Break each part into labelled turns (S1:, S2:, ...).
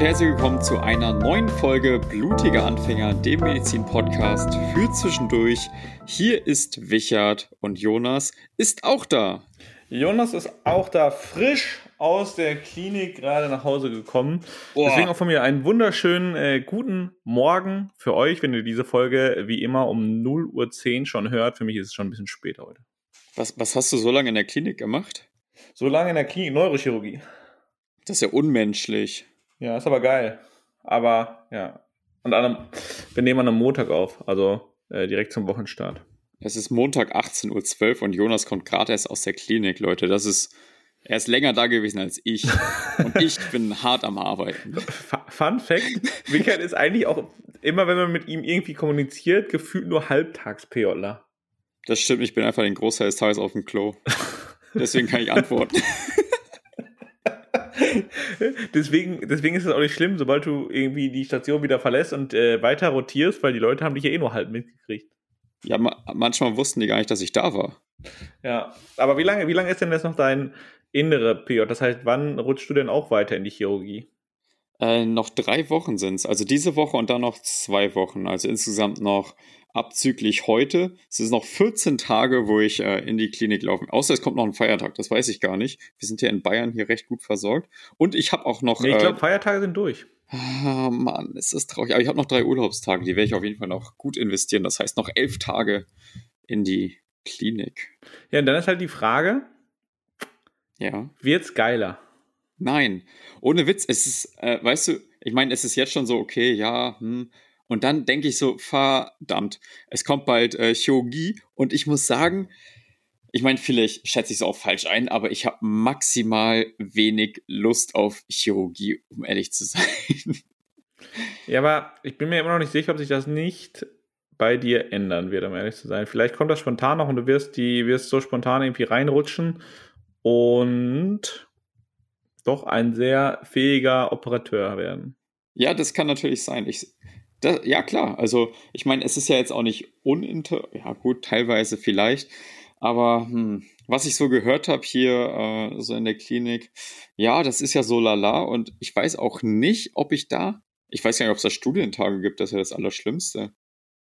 S1: und herzlich willkommen zu einer neuen Folge Blutiger Anfänger, dem Medizin-Podcast für zwischendurch. Hier ist Wichert und Jonas ist auch da.
S2: Jonas ist auch da, frisch aus der Klinik gerade nach Hause gekommen. Boah. Deswegen auch von mir einen wunderschönen äh, guten Morgen für euch, wenn ihr diese Folge wie immer um 0.10 Uhr schon hört. Für mich ist es schon ein bisschen spät heute.
S1: Was, was hast du so lange in der Klinik gemacht?
S2: So lange in der Klinik Neurochirurgie.
S1: Das ist ja unmenschlich.
S2: Ja, ist aber geil. Aber ja. Und einem, wir nehmen an einem Montag auf, also äh, direkt zum Wochenstart.
S1: Es ist Montag 18.12 Uhr und Jonas kommt gerade erst aus der Klinik, Leute. Das ist. Er ist länger da gewesen als ich. und ich bin hart am Arbeiten.
S2: Fun Fact: Michael ist eigentlich auch immer, wenn man mit ihm irgendwie kommuniziert, gefühlt nur halbtags-PJler.
S1: Das stimmt, ich bin einfach den Großteil des Tages auf dem Klo. Deswegen kann ich antworten.
S2: deswegen, deswegen ist es auch nicht schlimm, sobald du irgendwie die Station wieder verlässt und äh, weiter rotierst, weil die Leute haben dich ja eh nur halb mitgekriegt.
S1: Ja, ma manchmal wussten die gar nicht, dass ich da war.
S2: Ja, aber wie lange, wie lange ist denn jetzt noch dein innere PJ? Das heißt, wann rutschst du denn auch weiter in die Chirurgie?
S1: Äh, noch drei Wochen sind es. Also diese Woche und dann noch zwei Wochen. Also insgesamt noch abzüglich heute. Es ist noch 14 Tage, wo ich äh, in die Klinik laufe. Außer es kommt noch ein Feiertag, das weiß ich gar nicht. Wir sind ja in Bayern hier recht gut versorgt. Und ich habe auch noch.
S2: Nee, ich glaube, äh, Feiertage sind durch.
S1: Ah, Mann, ist das traurig. Aber ich habe noch drei Urlaubstage, die werde ich auf jeden Fall noch gut investieren. Das heißt noch elf Tage in die Klinik.
S2: Ja, und dann ist halt die Frage:
S1: Ja.
S2: Wird's geiler?
S1: Nein, ohne Witz. Es ist, äh, weißt du, ich meine, es ist jetzt schon so, okay, ja, hm, und dann denke ich so, verdammt, es kommt bald äh, Chirurgie und ich muss sagen, ich meine, vielleicht schätze ich es auch falsch ein, aber ich habe maximal wenig Lust auf Chirurgie, um ehrlich zu sein.
S2: Ja, aber ich bin mir immer noch nicht sicher, ob sich das nicht bei dir ändern wird, um ehrlich zu sein. Vielleicht kommt das spontan noch und du wirst die wirst so spontan irgendwie reinrutschen und doch ein sehr fähiger Operateur werden.
S1: Ja, das kann natürlich sein. Ich, das, ja, klar. Also, ich meine, es ist ja jetzt auch nicht uninter. Ja, gut, teilweise vielleicht. Aber hm, was ich so gehört habe hier äh, so in der Klinik, ja, das ist ja so lala. Und ich weiß auch nicht, ob ich da. Ich weiß gar nicht, ob es da Studientage gibt. Das ist ja das Allerschlimmste.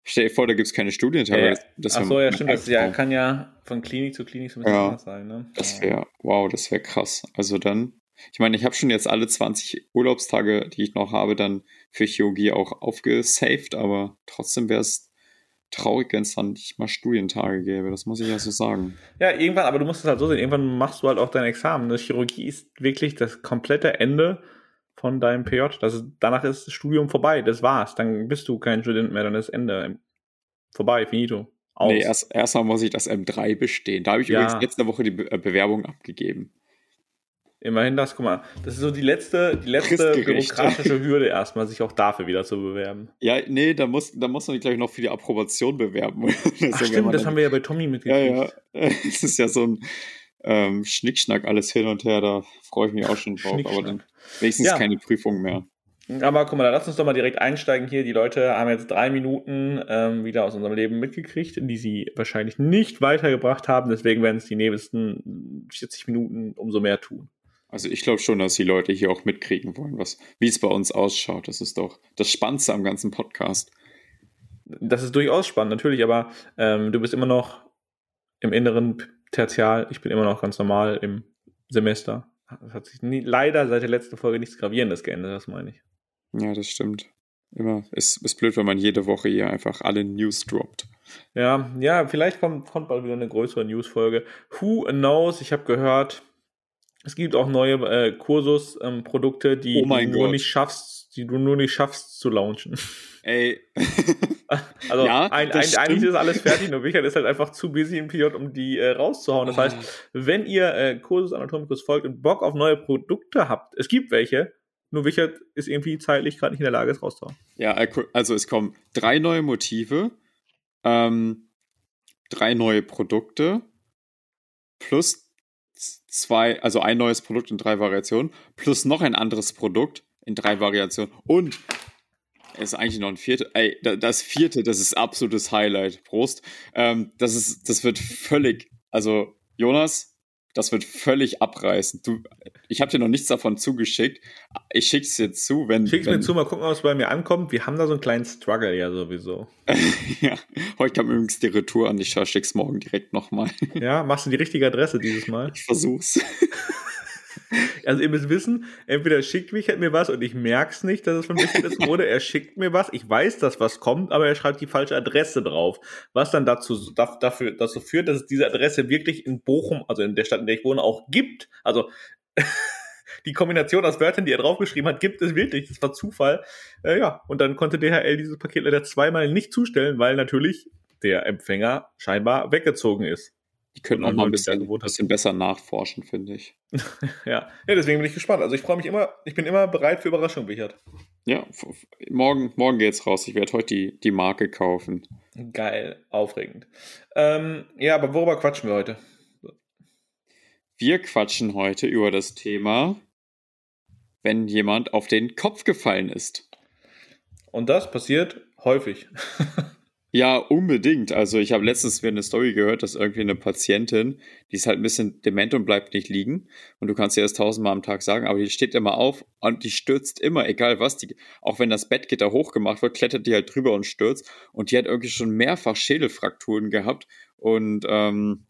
S1: Stell dir vor, da gibt es keine Studientage.
S2: Ja, das Ach so, ja, stimmt. Das ja, kann ja von Klinik zu Klinik so ein bisschen ja, anders sein. Ne?
S1: Das wäre, wow, das wäre krass. Also dann ich meine, ich habe schon jetzt alle 20 Urlaubstage, die ich noch habe, dann für Chirurgie auch aufgesaved, aber trotzdem wäre es traurig, wenn es dann nicht mal Studientage gäbe. Das muss ich ja so sagen.
S2: Ja, irgendwann, aber du musst es halt so sehen, irgendwann machst du halt auch dein Examen. Das Chirurgie ist wirklich das komplette Ende von deinem PJ. Das ist, danach ist das Studium vorbei, das war's. Dann bist du kein Student mehr, dann ist Ende. Vorbei, finito.
S1: Aus. Nee, erst, erstmal muss ich das M3 bestehen. Da habe ich ja. übrigens letzte Woche die Be äh, Bewerbung abgegeben.
S2: Immerhin das, guck mal, das ist so die letzte, die letzte bürokratische Hürde erstmal, sich auch dafür wieder zu bewerben.
S1: Ja, nee, da muss, da muss man, glaube ich, noch für die Approbation bewerben.
S2: Ach, stimmt, das haben wir ja bei Tommy mitgekriegt.
S1: Ja, ja. Es ist ja so ein ähm, Schnickschnack alles hin und her, da freue ich mich auch schon drauf. Aber dann wenigstens ja. keine Prüfung mehr.
S2: Aber guck mal, lass uns doch mal direkt einsteigen hier. Die Leute haben jetzt drei Minuten ähm, wieder aus unserem Leben mitgekriegt, die sie wahrscheinlich nicht weitergebracht haben. Deswegen werden es die nächsten 40 Minuten umso mehr tun.
S1: Also ich glaube schon, dass die Leute hier auch mitkriegen wollen, was, wie es bei uns ausschaut. Das ist doch das Spannendste am ganzen Podcast.
S2: Das ist durchaus spannend, natürlich, aber ähm, du bist immer noch im inneren Tertial, ich bin immer noch ganz normal im Semester. Es hat sich nie, leider seit der letzten Folge nichts Gravierendes geändert, das meine ich.
S1: Ja, das stimmt. Immer. Ist, ist blöd, wenn man jede Woche hier einfach alle News droppt.
S2: Ja, ja, vielleicht kommt, kommt bald wieder eine größere News-Folge. Who knows? Ich habe gehört, es gibt auch neue äh, Kursus-Produkte, ähm, die oh du nur nicht schaffst, die du nur nicht schaffst zu launchen.
S1: Ey.
S2: also ja, ein, ein, eigentlich ist alles fertig, nur Michael ist halt einfach zu busy im PJ, um die äh, rauszuhauen. Das oh. heißt, wenn ihr äh, Kursus Anatomicus folgt und Bock auf neue Produkte habt, es gibt welche, nur Wichert ist irgendwie zeitlich gerade nicht in der Lage, es rauszuhauen.
S1: Ja, also es kommen drei neue Motive, ähm, drei neue Produkte plus zwei, also ein neues Produkt in drei Variationen, plus noch ein anderes Produkt in drei Variationen und es ist eigentlich noch ein viertes. Ey, das vierte, das ist absolutes Highlight. Prost. Ähm, das ist, das wird völlig, also Jonas, das wird völlig abreißen. Du, ich habe dir noch nichts davon zugeschickt. Ich schick's dir zu, wenn.
S2: Schick's
S1: wenn,
S2: mir zu, mal gucken, was bei mir ankommt. Wir haben da so einen kleinen Struggle ja sowieso.
S1: ja, heute kam übrigens die Retour an. Ich schick's morgen direkt nochmal.
S2: ja, machst du die richtige Adresse dieses Mal?
S1: Ich versuch's.
S2: Also ihr müsst wissen, entweder schickt mich halt mir was und ich merk's nicht, dass es von Michael ist, oder er schickt mir was, ich weiß, dass was kommt, aber er schreibt die falsche Adresse drauf. Was dann dazu, dafür, dazu führt, dass es diese Adresse wirklich in Bochum, also in der Stadt, in der ich wohne, auch gibt. Also die Kombination aus Wörtern, die er draufgeschrieben hat, gibt es wirklich. Das war Zufall. Äh, ja, und dann konnte DHL dieses Paket leider zweimal nicht zustellen, weil natürlich der Empfänger scheinbar weggezogen ist.
S1: Die könnten auch mal ein bisschen, bisschen besser nachforschen, finde ich.
S2: ja. ja, deswegen bin ich gespannt. Also ich freue mich immer, ich bin immer bereit für Überraschungen, Richard.
S1: Ja, morgen, morgen geht's raus. Ich werde heute die, die Marke kaufen.
S2: Geil, aufregend. Ähm, ja, aber worüber quatschen wir heute?
S1: Wir quatschen heute über das Thema, wenn jemand auf den Kopf gefallen ist.
S2: Und das passiert häufig.
S1: Ja, unbedingt. Also ich habe letztens wieder eine Story gehört, dass irgendwie eine Patientin, die ist halt ein bisschen dement und bleibt nicht liegen. Und du kannst ihr das tausendmal am Tag sagen, aber die steht immer auf und die stürzt immer, egal was. Die, auch wenn das Bettgitter hochgemacht wird, klettert die halt drüber und stürzt. Und die hat irgendwie schon mehrfach Schädelfrakturen gehabt. Und ähm,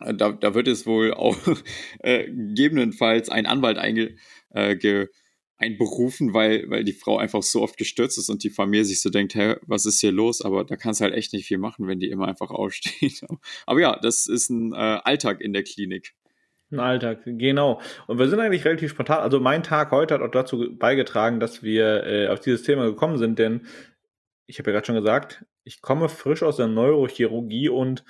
S1: da, da wird es wohl auch äh, gegebenenfalls ein Anwalt einge, äh, einberufen, weil, weil die Frau einfach so oft gestürzt ist und die Familie sich so denkt, hä, was ist hier los? Aber da kannst du halt echt nicht viel machen, wenn die immer einfach aufsteht. Aber ja, das ist ein äh, Alltag in der Klinik.
S2: Ein Alltag, genau. Und wir sind eigentlich relativ spontan. Also mein Tag heute hat auch dazu beigetragen, dass wir äh, auf dieses Thema gekommen sind, denn ich habe ja gerade schon gesagt, ich komme frisch aus der Neurochirurgie und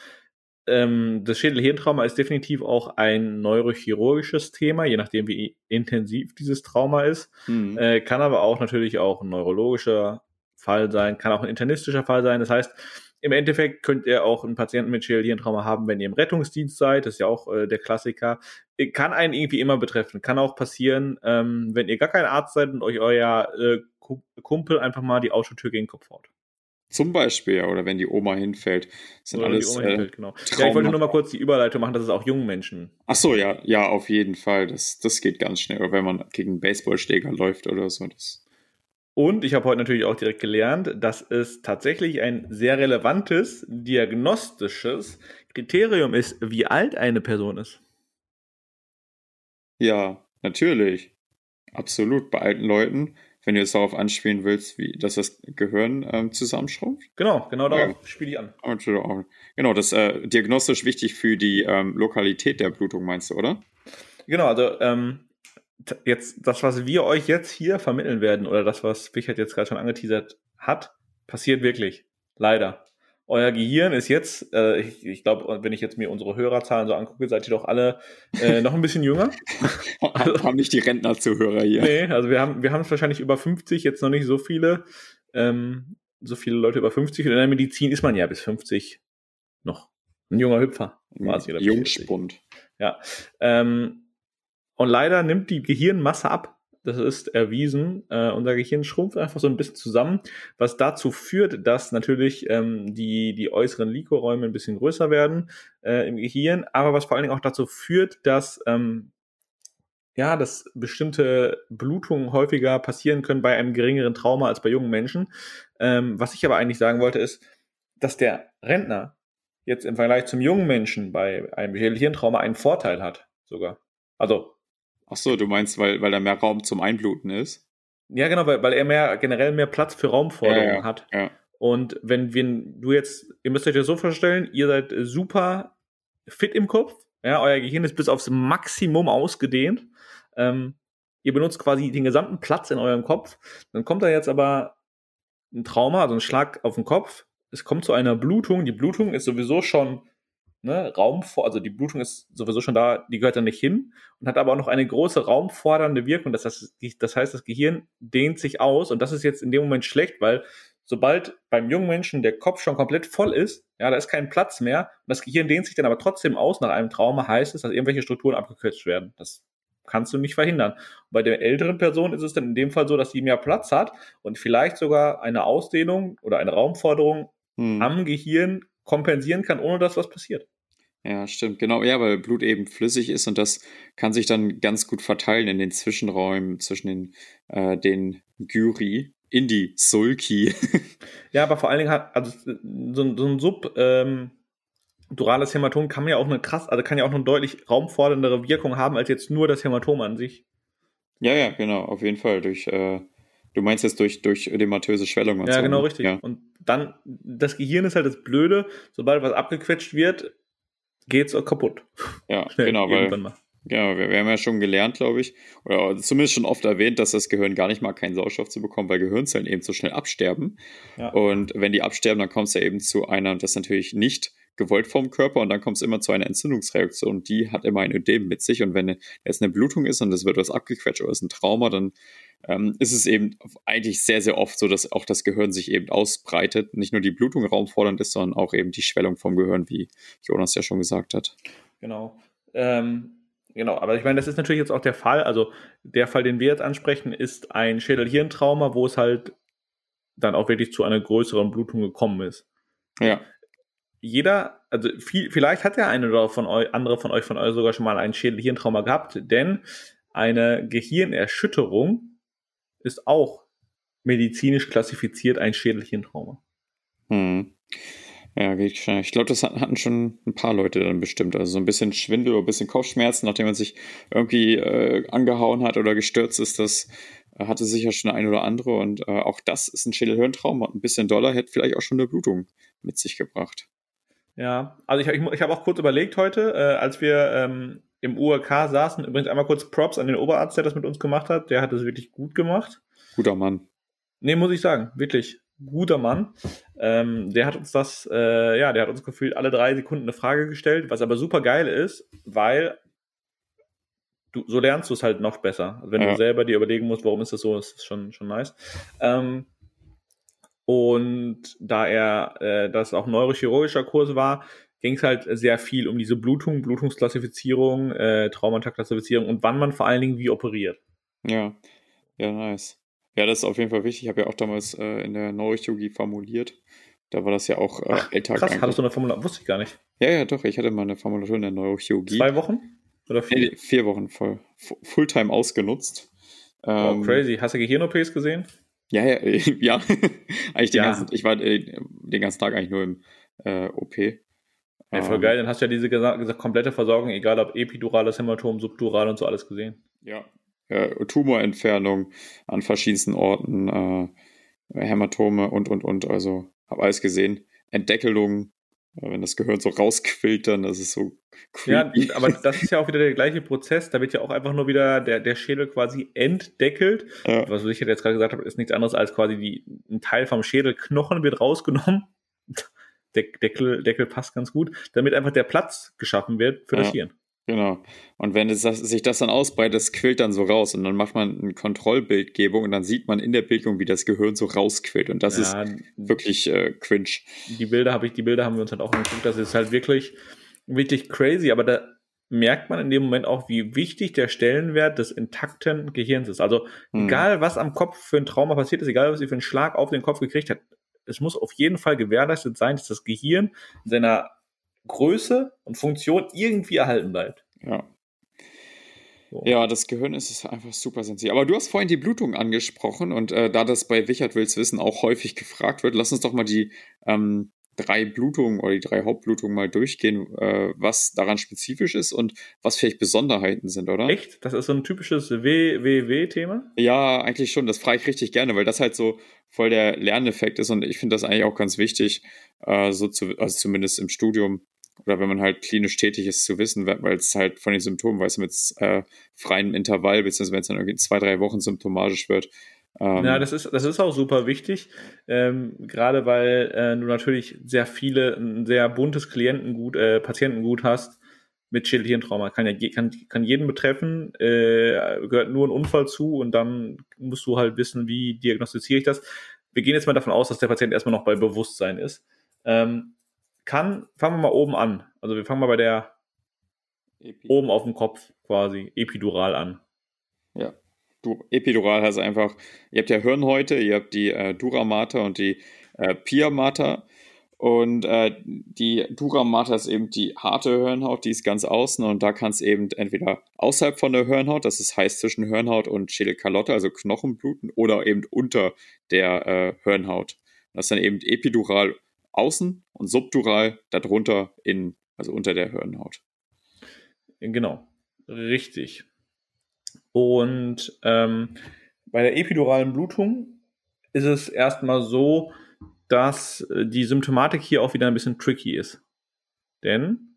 S2: ähm, das Schädel-Hirntrauma ist definitiv auch ein neurochirurgisches Thema, je nachdem, wie intensiv dieses Trauma ist. Mhm. Äh, kann aber auch natürlich auch ein neurologischer Fall sein, kann auch ein internistischer Fall sein. Das heißt, im Endeffekt könnt ihr auch einen Patienten mit Schädel-Hirntrauma haben, wenn ihr im Rettungsdienst seid. Das ist ja auch äh, der Klassiker. Kann einen irgendwie immer betreffen. Kann auch passieren, ähm, wenn ihr gar kein Arzt seid und euch euer äh, Kumpel einfach mal die Autotür gegen den Kopf haut.
S1: Zum Beispiel, oder wenn die Oma hinfällt. sind oder alles, die Oma äh, hinfällt,
S2: genau. Ja, ich wollte nur mal kurz die Überleitung machen, dass es auch jungen Menschen.
S1: Ach so, ja, ja, auf jeden Fall. Das, das geht ganz schnell. Oder wenn man gegen einen Baseballschläger läuft oder so. Das.
S2: Und ich habe heute natürlich auch direkt gelernt, dass es tatsächlich ein sehr relevantes diagnostisches Kriterium ist, wie alt eine Person ist.
S1: Ja, natürlich. Absolut. Bei alten Leuten wenn du jetzt darauf anspielen willst, wie, dass das Gehirn ähm, zusammenschrumpft.
S2: Genau, genau darauf ja. spiele ich an.
S1: Genau, das ist äh, diagnostisch wichtig für die ähm, Lokalität der Blutung, meinst du, oder?
S2: Genau, also ähm, jetzt das, was wir euch jetzt hier vermitteln werden, oder das, was Wichert jetzt gerade schon angeteasert hat, passiert wirklich. Leider euer Gehirn ist jetzt, äh, ich, ich glaube, wenn ich jetzt mir unsere Hörerzahlen so angucke, seid ihr doch alle äh, noch ein bisschen jünger.
S1: also, haben nicht die Rentner-Zuhörer hier.
S2: Nee, also wir haben, wir haben es wahrscheinlich über 50, jetzt noch nicht so viele, ähm, so viele Leute über 50. Und in der Medizin ist man ja bis 50 noch ein junger Hüpfer.
S1: Quasi, Jungspund.
S2: Ja. Ähm, und leider nimmt die Gehirnmasse ab das ist erwiesen. Äh, unser Gehirn schrumpft einfach so ein bisschen zusammen, was dazu führt, dass natürlich ähm, die, die äußeren Likoräume ein bisschen größer werden äh, im Gehirn, aber was vor allen Dingen auch dazu führt, dass ähm, ja, dass bestimmte Blutungen häufiger passieren können bei einem geringeren Trauma als bei jungen Menschen. Ähm, was ich aber eigentlich sagen wollte, ist, dass der Rentner jetzt im Vergleich zum jungen Menschen bei einem Hirntrauma einen Vorteil hat, sogar. Also
S1: Ach so, du meinst, weil, weil da mehr Raum zum Einbluten ist?
S2: Ja, genau, weil, weil er mehr, generell mehr Platz für Raumforderungen ja, ja, hat. Ja. Und wenn, wenn du jetzt, ihr müsst euch das so vorstellen, ihr seid super fit im Kopf, ja, euer Gehirn ist bis aufs Maximum ausgedehnt. Ähm, ihr benutzt quasi den gesamten Platz in eurem Kopf. Dann kommt da jetzt aber ein Trauma, also ein Schlag auf den Kopf. Es kommt zu einer Blutung. Die Blutung ist sowieso schon ne, Raum vor, also die Blutung ist sowieso schon da, die gehört da nicht hin und hat aber auch noch eine große raumfordernde Wirkung. Das heißt, das heißt, das Gehirn dehnt sich aus und das ist jetzt in dem Moment schlecht, weil sobald beim jungen Menschen der Kopf schon komplett voll ist, ja, da ist kein Platz mehr und das Gehirn dehnt sich dann aber trotzdem aus nach einem Trauma, heißt es, dass irgendwelche Strukturen abgekürzt werden. Das kannst du nicht verhindern. Und bei der älteren Person ist es dann in dem Fall so, dass sie mehr Platz hat und vielleicht sogar eine Ausdehnung oder eine Raumforderung hm. am Gehirn kompensieren kann, ohne dass was passiert.
S1: Ja, stimmt, genau. Ja, weil Blut eben flüssig ist und das kann sich dann ganz gut verteilen in den Zwischenräumen zwischen den, äh, den Gyri in die Sulki.
S2: ja, aber vor allen Dingen hat, also so, so ein Sub, ähm, durales Hämatom kann ja auch eine krass, also kann ja auch eine deutlich raumforderndere Wirkung haben als jetzt nur das Hämatom an sich.
S1: Ja, ja, genau, auf jeden Fall. Durch, äh, du meinst jetzt durch, durch ödematöse Schwellung
S2: und ja, so. Ja, genau, ne? richtig. Ja. Und dann, das Gehirn ist halt das Blöde, sobald was abgequetscht wird, geht's auch kaputt.
S1: Ja, Schnell, genau, weil, genau, wir, wir, haben ja schon gelernt, glaube ich, oder zumindest schon oft erwähnt, dass das Gehirn gar nicht mal keinen Sauerstoff zu bekommen, weil Gehirnzellen eben so schnell absterben. Ja. Und wenn die absterben, dann kommt es ja eben zu einer, das natürlich nicht gewollt vom Körper und dann kommt es immer zu einer Entzündungsreaktion. Die hat immer ein Ödem mit sich und wenn es eine Blutung ist und es wird was abgequetscht oder es ist ein Trauma, dann ähm, ist es eben eigentlich sehr, sehr oft so, dass auch das Gehirn sich eben ausbreitet. Nicht nur die Blutung raumfordernd ist, sondern auch eben die Schwellung vom Gehirn, wie Jonas ja schon gesagt hat.
S2: Genau. Ähm, genau, aber ich meine, das ist natürlich jetzt auch der Fall. Also der Fall, den wir jetzt ansprechen, ist ein Schädel-Hirntrauma, wo es halt dann auch wirklich zu einer größeren Blutung gekommen ist.
S1: Ja.
S2: Jeder, also viel, vielleicht hat der eine oder von euch, andere von euch von euch sogar schon mal ein Schädel-Hirntrauma gehabt, denn eine Gehirnerschütterung ist auch medizinisch klassifiziert ein Schädelchentrauma.
S1: Hm. Ja. Ich glaube, das hatten schon ein paar Leute dann bestimmt. Also so ein bisschen Schwindel oder ein bisschen Kopfschmerzen, nachdem man sich irgendwie äh, angehauen hat oder gestürzt ist, das äh, hatte sicher schon ein oder andere. Und äh, auch das ist ein Schädelhirntrauma. Ein bisschen Dollar hätte vielleicht auch schon eine Blutung mit sich gebracht.
S2: Ja, also ich, ich, ich habe auch kurz überlegt heute, äh, als wir ähm, im URK saßen. Übrigens einmal kurz Props an den Oberarzt, der das mit uns gemacht hat. Der hat das wirklich gut gemacht.
S1: Guter Mann.
S2: Nee, muss ich sagen, wirklich guter Mann. Ähm, der hat uns das, äh, ja, der hat uns gefühlt alle drei Sekunden eine Frage gestellt, was aber super geil ist, weil du, so lernst du es halt noch besser. Also wenn ja. du selber dir überlegen musst, warum ist das so, ist das schon, schon nice. Ähm, und da er, äh, das auch neurochirurgischer Kurs war, ging es halt sehr viel um diese Blutung, Blutungsklassifizierung, äh, Traumata-Klassifizierung und wann man vor allen Dingen wie operiert.
S1: Ja, ja, nice. Ja, das ist auf jeden Fall wichtig. Ich habe ja auch damals äh, in der Neurochirurgie formuliert. Da war das ja auch
S2: äh, Ach, Alltag. Krass, hattest du eine Formulatur? Wusste ich gar nicht.
S1: Ja, ja, doch. Ich hatte mal eine Formulatur in der Neurochirurgie.
S2: Zwei Wochen?
S1: Oder vier? Nee, vier Wochen voll. Fulltime ausgenutzt.
S2: Ähm, oh, crazy. Hast du Gehirn-OPs gesehen?
S1: Ja, ja, ja. eigentlich den ja. ganzen, ich war äh, den ganzen Tag eigentlich nur im äh, OP.
S2: Ja, voll ähm, geil, dann hast du ja diese gesagt, komplette Versorgung, egal ob epidurales Hämatom, subdural und so alles gesehen.
S1: Ja, äh, Tumorentfernung an verschiedensten Orten, äh, Hämatome und, und, und, also habe alles gesehen. Entdeckelung, äh, wenn das Gehirn so rausquillt, dann das ist so
S2: creepy. Ja, aber das ist ja auch wieder der gleiche Prozess. Da wird ja auch einfach nur wieder der, der Schädel quasi entdeckelt. Ja. Was ich jetzt gerade gesagt habe, ist nichts anderes als quasi die, ein Teil vom Schädelknochen wird rausgenommen Deckel, Deckel passt ganz gut, damit einfach der Platz geschaffen wird für ja, das Hirn.
S1: Genau. Und wenn es, sich das dann ausbreitet, das quillt dann so raus und dann macht man eine Kontrollbildgebung und dann sieht man in der Bildung, wie das Gehirn so rausquillt und das ja, ist wirklich äh, cringe.
S2: Die Bilder habe ich, die Bilder haben wir uns halt auch angeguckt, das ist halt wirklich, wirklich crazy, aber da merkt man in dem Moment auch, wie wichtig der Stellenwert des intakten Gehirns ist. Also hm. egal, was am Kopf für ein Trauma passiert ist, egal, was sie für einen Schlag auf den Kopf gekriegt hat, es muss auf jeden Fall gewährleistet sein, dass das Gehirn in seiner Größe und Funktion irgendwie erhalten bleibt.
S1: Ja. So. Ja, das Gehirn ist einfach super sensibel. Aber du hast vorhin die Blutung angesprochen und äh, da das bei Wichert Wills Wissen auch häufig gefragt wird, lass uns doch mal die ähm, drei Blutungen oder die drei Hauptblutungen mal durchgehen, äh, was daran spezifisch ist und was vielleicht Besonderheiten sind, oder?
S2: Echt? Das ist so ein typisches WWW-Thema?
S1: Ja, eigentlich schon. Das frage ich richtig gerne, weil das halt so voll der Lerneffekt ist und ich finde das eigentlich auch ganz wichtig, äh, so zu, also zumindest im Studium oder wenn man halt klinisch tätig ist, zu wissen, weil es halt von den Symptomen, weißt du, mit äh, freiem Intervall, beziehungsweise wenn es dann irgendwie zwei, drei Wochen symptomatisch wird,
S2: ähm, ja, das ist, das ist auch super wichtig, ähm, gerade weil äh, du natürlich sehr viele, ein sehr buntes Klientengut, äh, Patientengut hast mit Schädelhirntrauma. Kann, ja, kann, kann jeden betreffen, äh, gehört nur ein Unfall zu und dann musst du halt wissen, wie diagnostiziere ich das. Wir gehen jetzt mal davon aus, dass der Patient erstmal noch bei Bewusstsein ist. Ähm, kann, fangen wir mal oben an. Also wir fangen mal bei der Epi. oben auf dem Kopf quasi, epidural an.
S1: Ja du, epidural heißt einfach, ihr habt ja Hirnhäute, ihr habt die äh, Duramata und die äh, Piamata Und äh, die Duramata ist eben die harte Hirnhaut, die ist ganz außen und da kann es eben entweder außerhalb von der Hirnhaut, das ist heißt zwischen Hirnhaut und Schädelkalotte, also Knochen bluten, oder eben unter der äh, Hirnhaut. Das ist dann eben epidural außen und subdural darunter in, also unter der Hirnhaut.
S2: Genau, richtig. Und ähm, bei der epiduralen Blutung ist es erstmal so, dass äh, die Symptomatik hier auch wieder ein bisschen tricky ist. Denn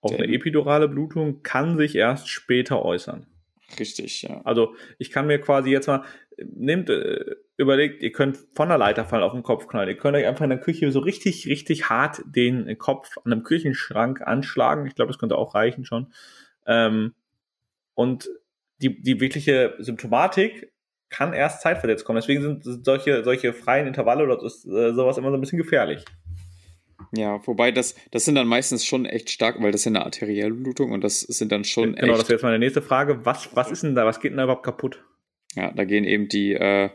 S2: auch eine epidurale Blutung kann sich erst später äußern.
S1: Richtig, ja.
S2: Also ich kann mir quasi jetzt mal, nehmt, äh, überlegt, ihr könnt von der Leiter fallen auf den Kopf knallen. Ihr könnt euch einfach in der Küche so richtig, richtig hart den Kopf an einem Küchenschrank anschlagen. Ich glaube, das könnte auch reichen schon. Ähm, und die, die wirkliche Symptomatik kann erst zeitversetzt kommen. Deswegen sind solche, solche freien Intervalle oder ist, äh, sowas immer so ein bisschen gefährlich.
S1: Ja, wobei das, das sind dann meistens schon echt stark, weil das ist ja eine arterielle Blutung und das sind dann schon
S2: genau, echt. das wäre jetzt meine nächste Frage. Was, was ist denn da, was geht denn da überhaupt kaputt?
S1: Ja, da gehen eben die, äh,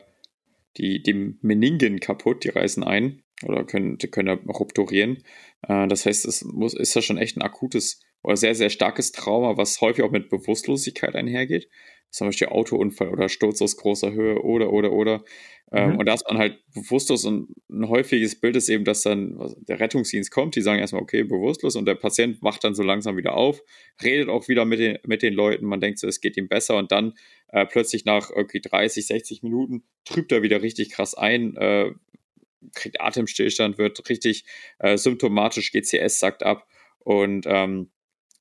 S1: die, die Meningen kaputt, die reißen ein oder können, können rupturieren. Äh, das heißt, es muss, ist ja schon echt ein akutes oder sehr, sehr starkes Trauma, was häufig auch mit Bewusstlosigkeit einhergeht. Zum Beispiel Autounfall oder Sturz aus großer Höhe oder, oder, oder. Ähm, mhm. und da ist man halt bewusstlos und ein häufiges Bild ist eben, dass dann der Rettungsdienst kommt, die sagen erstmal, okay, bewusstlos und der Patient wacht dann so langsam wieder auf, redet auch wieder mit den, mit den Leuten, man denkt so, es geht ihm besser und dann äh, plötzlich nach irgendwie 30, 60 Minuten trübt er wieder richtig krass ein, äh, kriegt Atemstillstand, wird richtig äh, symptomatisch, GCS sagt ab und ähm,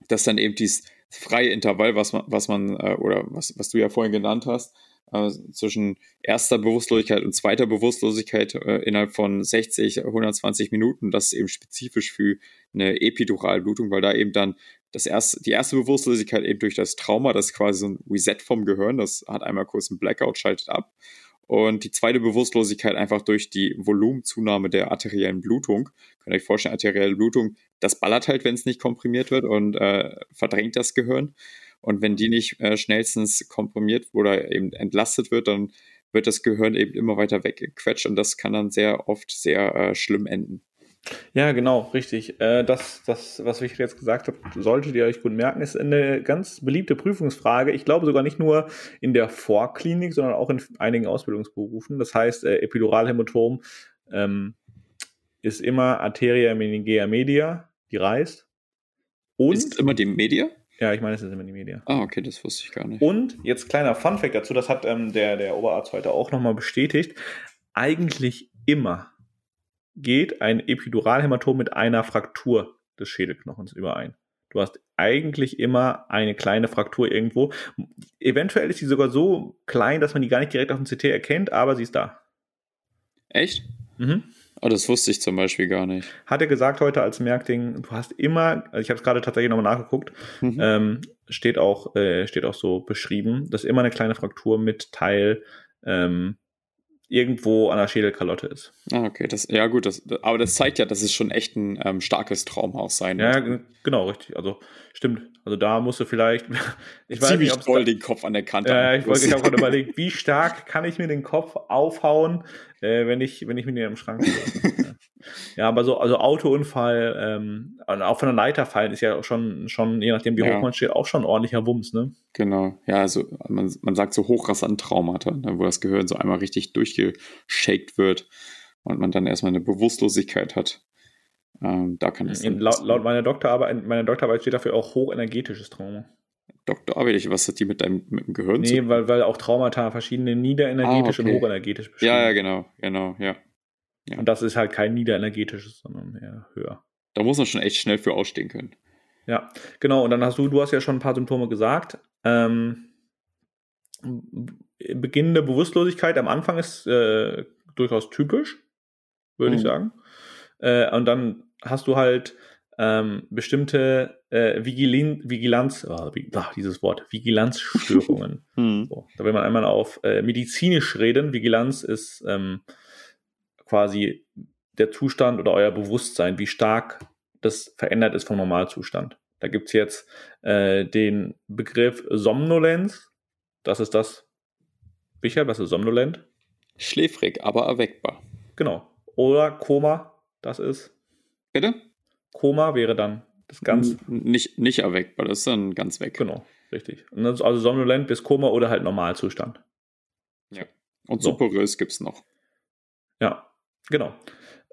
S1: das dann eben dieses freie Intervall, was man, was man äh, oder was, was du ja vorhin genannt hast, äh, zwischen erster Bewusstlosigkeit und zweiter Bewusstlosigkeit äh, innerhalb von 60, 120 Minuten, das ist eben spezifisch für eine Epiduralblutung, weil da eben dann das erste, die erste Bewusstlosigkeit eben durch das Trauma, das ist quasi so ein Reset vom Gehirn, das hat einmal kurz einen Blackout, schaltet ab. Und die zweite Bewusstlosigkeit einfach durch die Volumenzunahme der arteriellen Blutung. Könnt ihr euch vorstellen, arterielle Blutung, das ballert halt, wenn es nicht komprimiert wird und äh, verdrängt das Gehirn. Und wenn die nicht äh, schnellstens komprimiert oder eben entlastet wird, dann wird das Gehirn eben immer weiter weggequetscht und das kann dann sehr oft sehr äh, schlimm enden.
S2: Ja, genau, richtig. Äh, das, das, was ich jetzt gesagt habe, solltet ihr euch gut merken, ist eine ganz beliebte Prüfungsfrage. Ich glaube sogar nicht nur in der Vorklinik, sondern auch in einigen Ausbildungsberufen. Das heißt, äh, Epiduralhämatom ähm, ist immer Arteria meningea media, die reißt.
S1: Und ist immer die Media?
S2: Ja, ich meine, es ist immer die Media.
S1: Ah, okay, das wusste ich gar nicht.
S2: Und jetzt kleiner Funfact dazu, das hat ähm, der, der Oberarzt heute auch nochmal bestätigt. Eigentlich immer geht ein Epiduralhämatom mit einer Fraktur des Schädelknochens überein. Du hast eigentlich immer eine kleine Fraktur irgendwo. Eventuell ist sie sogar so klein, dass man die gar nicht direkt auf dem CT erkennt, aber sie ist da.
S1: Echt? Mhm. Oh, das wusste ich zum Beispiel gar nicht.
S2: Hat er gesagt heute als Merkding, du hast immer, also ich habe es gerade tatsächlich nochmal nachgeguckt, mhm. ähm, steht, auch, äh, steht auch so beschrieben, dass immer eine kleine Fraktur mit Teil ähm, irgendwo an der Schädelkalotte ist.
S1: Ah, okay. Das, ja, gut, das, aber das zeigt ja, dass es schon echt ein ähm, starkes Traumhaus sein
S2: Ja, genau, richtig. Also stimmt. Also da musst du vielleicht.
S1: Ich weiß Ziemlich nicht, voll den Kopf an der Kante.
S2: Ja, ich, wollte, ich habe gerade überlegt, wie stark kann ich mir den Kopf aufhauen, äh, wenn ich, wenn ich mit dir im Schrank bin. ja, aber so, also Autounfall, ähm, auch von der Leiter fallen ist ja schon, schon, je nachdem wie ja. hoch man steht, auch schon ein ordentlicher Wumms, ne?
S1: Genau. Ja, also man, man sagt so hochrasant Traumata, ne, wo das Gehirn so einmal richtig durchgeschakt wird und man dann erstmal eine Bewusstlosigkeit hat. Ähm, da kann es.
S2: Laut, laut meiner Doktorarbeit, meiner Doktorarbeit steht dafür auch hochenergetisches Trauma.
S1: Doktorarbeit, was hat die mit deinem mit dem Gehirn
S2: nee, zu tun? Nee, weil, weil auch Traumata verschiedene niederenergetisch ah, okay. und hochenergetisch
S1: bestehen. Ja, ja, genau, genau, ja.
S2: Ja. Und das ist halt kein niederenergetisches, sondern eher höher.
S1: Da muss man schon echt schnell für ausstehen können.
S2: Ja, genau. Und dann hast du, du hast ja schon ein paar Symptome gesagt. Ähm, beginnende Bewusstlosigkeit am Anfang ist äh, durchaus typisch, würde mhm. ich sagen. Äh, und dann hast du halt ähm, bestimmte äh, Vigilin Vigilanz, oh, ach, dieses Wort, Vigilanzstörungen. hm. so, da will man einmal auf äh, medizinisch reden. Vigilanz ist ähm, quasi der Zustand oder euer Bewusstsein, wie stark das verändert ist vom Normalzustand. Da gibt es jetzt äh, den Begriff Somnolenz. Das ist das. Richard, was ist somnolent?
S1: Schläfrig, aber erweckbar.
S2: Genau. Oder Koma, das ist.
S1: Bitte?
S2: Koma wäre dann das ganz.
S1: Nicht, nicht erweckbar, das ist dann ganz weg.
S2: Genau, richtig. also somnolent bis Koma oder halt Normalzustand.
S1: Ja. Und so. Superös gibt es noch.
S2: Ja, genau.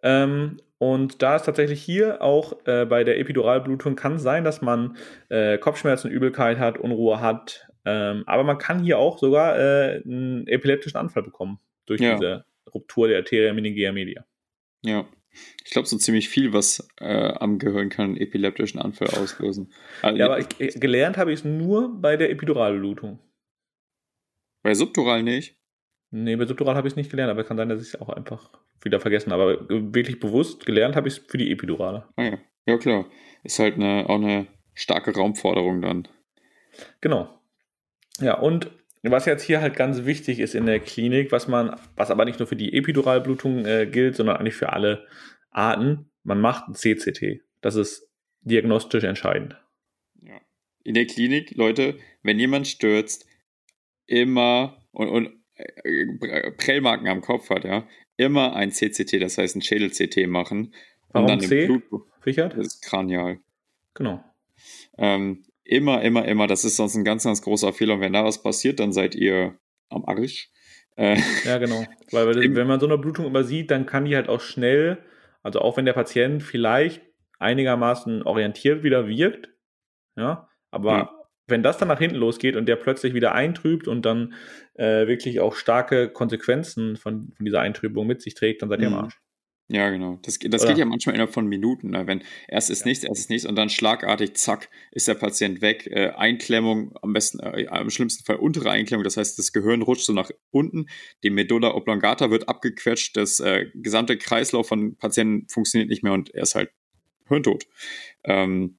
S2: Ähm, und da ist tatsächlich hier auch äh, bei der Epiduralblutung kann sein, dass man äh, Kopfschmerzen, Übelkeit hat, Unruhe hat. Ähm, aber man kann hier auch sogar äh, einen epileptischen Anfall bekommen durch ja. diese Ruptur der Arteria meningea media.
S1: Ja. Ich glaube, so ziemlich viel, was äh, am Gehirn kann einen epileptischen Anfall auslösen.
S2: Also, ja, aber ich, gelernt habe ich es nur bei der Epiduralblutung.
S1: Bei Subdural nicht?
S2: Nee, bei Subdural habe ich es nicht gelernt, aber kann sein, dass ich es auch einfach wieder vergessen habe. Aber wirklich bewusst gelernt habe ich es für die Epidurale.
S1: Ah ja. ja, klar. Ist halt eine, auch eine starke Raumforderung dann.
S2: Genau. Ja, und was jetzt hier halt ganz wichtig ist in der Klinik, was man, was aber nicht nur für die Epiduralblutung äh, gilt, sondern eigentlich für alle Arten, man macht ein CCT. Das ist diagnostisch entscheidend.
S1: Ja. In der Klinik, Leute, wenn jemand stürzt, immer und, und äh, Prellmarken am Kopf hat, ja, immer ein CCT, das heißt ein Schädel-CT machen.
S2: Warum und dann C? Blut,
S1: Richard? Das ist kranial.
S2: Genau.
S1: Ähm, immer, immer, immer. Das ist sonst ein ganz, ganz großer Fehler. Und wenn da was passiert, dann seid ihr am Arsch.
S2: Äh, ja, genau. Weil, weil wenn man so eine Blutung übersieht, dann kann die halt auch schnell, also auch wenn der Patient vielleicht einigermaßen orientiert wieder wirkt, ja, aber ja wenn das dann nach hinten losgeht und der plötzlich wieder eintrübt und dann äh, wirklich auch starke Konsequenzen von, von dieser Eintrübung mit sich trägt, dann seid ihr am mhm. Arsch.
S1: Ja, genau. Das, das geht ja manchmal innerhalb von Minuten. Ne? Wenn erst ist ja. nichts, erst ist nichts und dann schlagartig, zack, ist der Patient weg. Äh, Einklemmung, am besten, äh, im schlimmsten Fall untere Einklemmung, das heißt, das Gehirn rutscht so nach unten, die Medulla oblongata wird abgequetscht, das äh, gesamte Kreislauf von Patienten funktioniert nicht mehr und er ist halt hirntot. Ähm,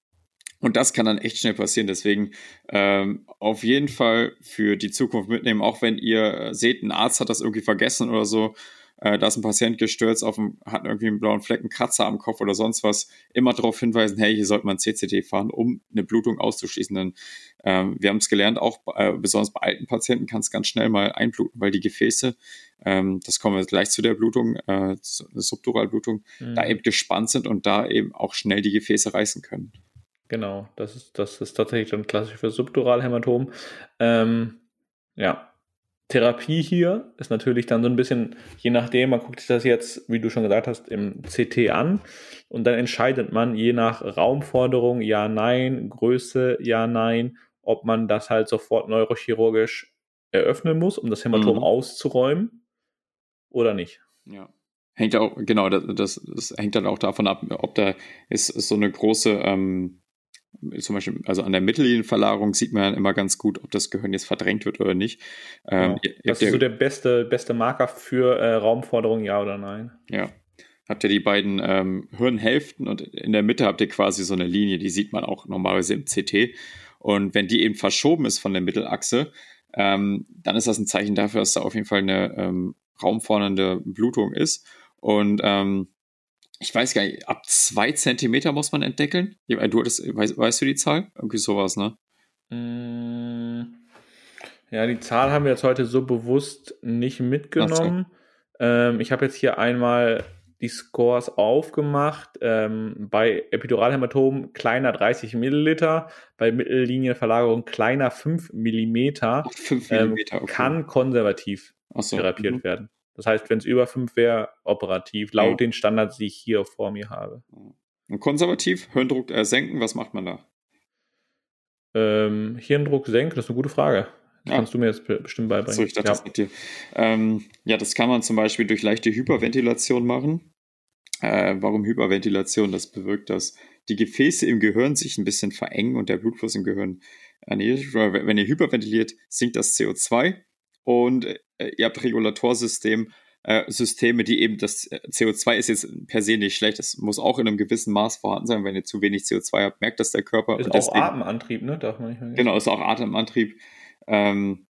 S1: und das kann dann echt schnell passieren. Deswegen ähm, auf jeden Fall für die Zukunft mitnehmen, auch wenn ihr äh, seht, ein Arzt hat das irgendwie vergessen oder so, äh, da ist ein Patient gestürzt, auf dem, hat irgendwie einen blauen Flecken, Kratzer am Kopf oder sonst was, immer darauf hinweisen, hey, hier sollte man CCT fahren, um eine Blutung auszuschließen. Denn ähm, wir haben es gelernt, auch äh, besonders bei alten Patienten kann es ganz schnell mal einbluten, weil die Gefäße, ähm, das kommen wir gleich zu der Blutung, äh, Subduralblutung, mhm. da eben gespannt sind und da eben auch schnell die Gefäße reißen können.
S2: Genau, das ist, das ist tatsächlich dann klassisch für Subduralhämatom. Ähm, ja, Therapie hier ist natürlich dann so ein bisschen, je nachdem, man guckt sich das jetzt, wie du schon gesagt hast, im CT an und dann entscheidet man je nach Raumforderung, ja, nein, Größe, ja, nein, ob man das halt sofort neurochirurgisch eröffnen muss, um das Hämatom mhm. auszuräumen oder nicht.
S1: Ja. Hängt auch, genau, das, das, das, hängt dann auch davon ab, ob da ist, ist so eine große ähm, zum Beispiel, also an der Mittellinienverlagerung sieht man immer ganz gut, ob das Gehirn jetzt verdrängt wird oder nicht.
S2: Ähm, genau. das ist so der beste, beste Marker für äh, Raumforderung, ja oder nein.
S1: Ja. Habt ihr die beiden ähm, Hirnhälften und in der Mitte habt ihr quasi so eine Linie, die sieht man auch normalerweise im CT. Und wenn die eben verschoben ist von der Mittelachse, ähm, dann ist das ein Zeichen dafür, dass da auf jeden Fall eine ähm, raumfordernde Blutung ist. Und ähm, ich weiß gar nicht, ab zwei Zentimeter muss man entdeckeln. Du hattest, weißt, weißt du die Zahl? Irgendwie sowas, ne?
S2: Mm, ja, die Zahl haben wir jetzt heute so bewusst nicht mitgenommen. Ähm, ich habe jetzt hier einmal die Scores aufgemacht. Ähm, bei Epiduralhämatom kleiner 30 Milliliter, bei Mittellinienverlagerung kleiner 5 Millimeter.
S1: 5 Millimeter,
S2: ähm, okay. Kann konservativ so. therapiert mhm. werden. Das heißt, wenn es über 5 wäre, operativ, laut ja. den Standards, die ich hier vor mir habe.
S1: Und konservativ, Hirndruck äh, senken, was macht man da?
S2: Ähm, Hirndruck senken, das ist eine gute Frage. Das kannst du mir jetzt bestimmt beibringen. So,
S1: ich dachte, ja. das mit dir. Ähm, ja, das kann man zum Beispiel durch leichte Hyperventilation machen. Äh, warum Hyperventilation? Das bewirkt, dass die Gefäße im Gehirn sich ein bisschen verengen und der Blutfluss im Gehirn erniedrigt. Wenn ihr hyperventiliert, sinkt das CO2 und äh, ihr habt Regulatorsystem, äh, Systeme, die eben das äh, CO2 ist jetzt per se nicht schlecht. Es muss auch in einem gewissen Maß vorhanden sein. Wenn ihr zu wenig CO2 habt, merkt das der Körper.
S2: Ist auch deswegen, Atemantrieb, ne? Darf man nicht
S1: mehr Genau, ist auch Atemantrieb. Ähm,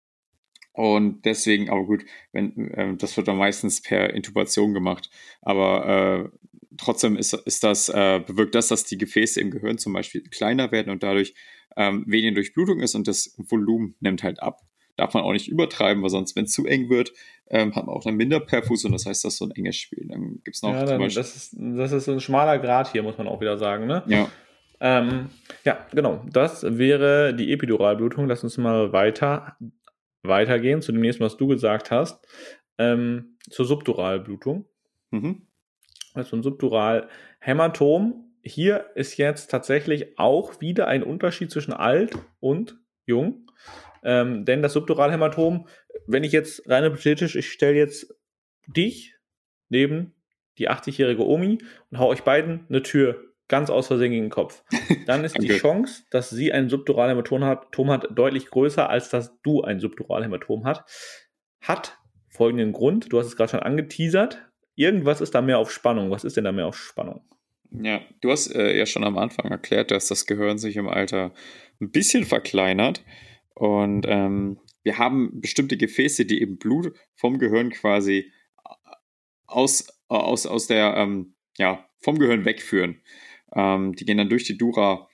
S1: und deswegen, aber gut, wenn, äh, das wird dann meistens per Intubation gemacht. Aber äh, trotzdem ist, ist das, äh, bewirkt das, dass die Gefäße im Gehirn zum Beispiel kleiner werden und dadurch ähm, weniger Durchblutung ist und das Volumen nimmt halt ab. Darf man auch nicht übertreiben, weil sonst, wenn es zu eng wird, ähm, hat man auch eine Minderperfusion, das heißt, das ist so ein enges Spiel. Dann gibt es noch
S2: ja, dann, das, ist, das ist so ein schmaler Grad hier, muss man auch wieder sagen, ne?
S1: Ja.
S2: Ähm, ja, genau. Das wäre die Epiduralblutung. Lass uns mal weiter weitergehen zu dem nächsten, was du gesagt hast. Ähm, zur Subduralblutung. Mhm. Also ein Subduralhämatom. Hier ist jetzt tatsächlich auch wieder ein Unterschied zwischen alt und jung. Ähm, denn das Subduralhämatom, wenn ich jetzt rein hypothetisch, ich stelle jetzt dich neben die 80-jährige Omi und hau euch beiden eine Tür ganz aus Versehen gegen den Kopf. Dann ist die Chance, dass sie ein Subduralhämatom hat, hat, deutlich größer, als dass du ein Subduralhämatom hat. Hat folgenden Grund, du hast es gerade schon angeteasert, irgendwas ist da mehr auf Spannung. Was ist denn da mehr auf Spannung?
S1: Ja, du hast äh, ja schon am Anfang erklärt, dass das Gehirn sich im Alter ein bisschen verkleinert. Und ähm, wir haben bestimmte Gefäße, die eben Blut vom Gehirn quasi aus, aus, aus der, ähm, ja, vom Gehirn wegführen. Ähm, die gehen dann durch die Dura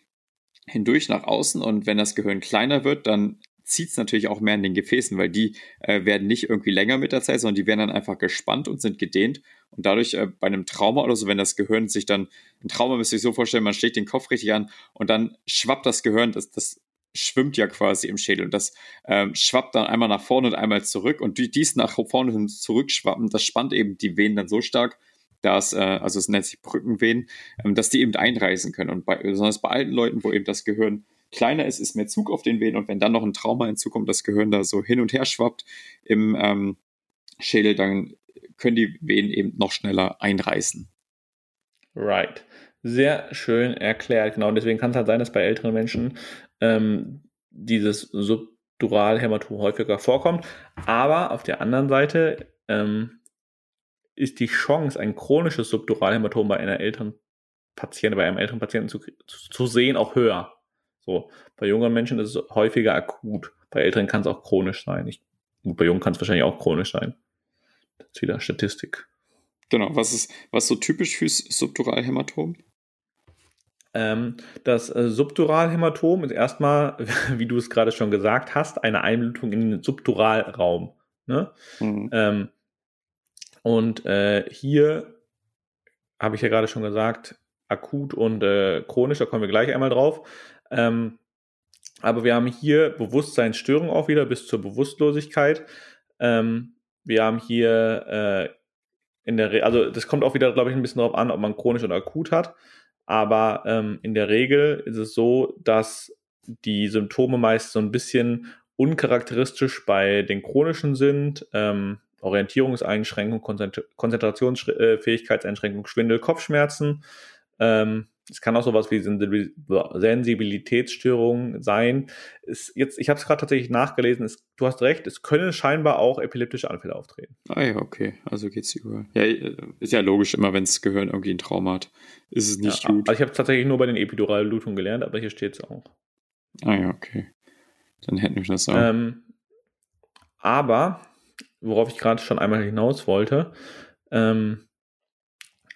S1: hindurch nach außen und wenn das Gehirn kleiner wird, dann zieht es natürlich auch mehr in den Gefäßen, weil die äh, werden nicht irgendwie länger mit der Zeit, sondern die werden dann einfach gespannt und sind gedehnt. Und dadurch äh, bei einem Trauma oder so, wenn das Gehirn sich dann, ein Trauma müsste ich so vorstellen, man schlägt den Kopf richtig an und dann schwappt das Gehirn, das, das schwimmt ja quasi im Schädel und das ähm, schwappt dann einmal nach vorne und einmal zurück und die, dies nach vorne und zurück schwappen, das spannt eben die Venen dann so stark, dass, äh, also es nennt sich Brückenvenen, ähm, dass die eben einreißen können. Und bei, besonders bei alten Leuten, wo eben das Gehirn kleiner ist, ist mehr Zug auf den Venen und wenn dann noch ein Trauma hinzukommt, das Gehirn da so hin und her schwappt im ähm, Schädel, dann können die Venen eben noch schneller einreißen.
S2: Right. Sehr schön erklärt, genau. Deswegen kann es halt sein, dass bei älteren Menschen ähm, dieses Subduralhämatom häufiger vorkommt. Aber auf der anderen Seite ähm, ist die Chance, ein chronisches Subduralhämatom bei einer älteren Patienten, bei einem älteren Patienten zu, zu, sehen, auch höher. So, bei jungen Menschen ist es häufiger akut. Bei älteren kann es auch chronisch sein. Ich, gut, bei jungen kann es wahrscheinlich auch chronisch sein. Das ist wieder Statistik.
S1: Genau, was ist, was so typisch fürs Subduralhämatom?
S2: Ähm, das äh, Subduralhämatom ist erstmal, wie du es gerade schon gesagt hast, eine Einblutung in den Subduralraum. Ne? Mhm. Ähm, und äh, hier habe ich ja gerade schon gesagt, akut und äh, chronisch, da kommen wir gleich einmal drauf. Ähm, aber wir haben hier Bewusstseinsstörungen auch wieder bis zur Bewusstlosigkeit. Ähm, wir haben hier äh, in der, Re also das kommt auch wieder, glaube ich, ein bisschen darauf an, ob man chronisch oder akut hat. Aber ähm, in der Regel ist es so, dass die Symptome meist so ein bisschen uncharakteristisch bei den chronischen sind. Ähm, Orientierungseinschränkung, Konzentrationsfähigkeitseinschränkung, Schwindel, Kopfschmerzen. Ähm, es kann auch sowas wie Sensibilitätsstörungen sein. Es, jetzt, ich habe es gerade tatsächlich nachgelesen. Es, du hast recht, es können scheinbar auch epileptische Anfälle auftreten.
S1: Ah ja, okay. Also geht es überall. Ja, ist ja logisch, immer wenn das Gehirn irgendwie ein Trauma hat, ist es nicht ja, gut.
S2: Also ich habe es tatsächlich nur bei den Epiduralblutungen gelernt, aber hier steht es auch.
S1: Ah ja, okay. Dann hätten wir das auch.
S2: Ähm, aber worauf ich gerade schon einmal hinaus wollte, ähm,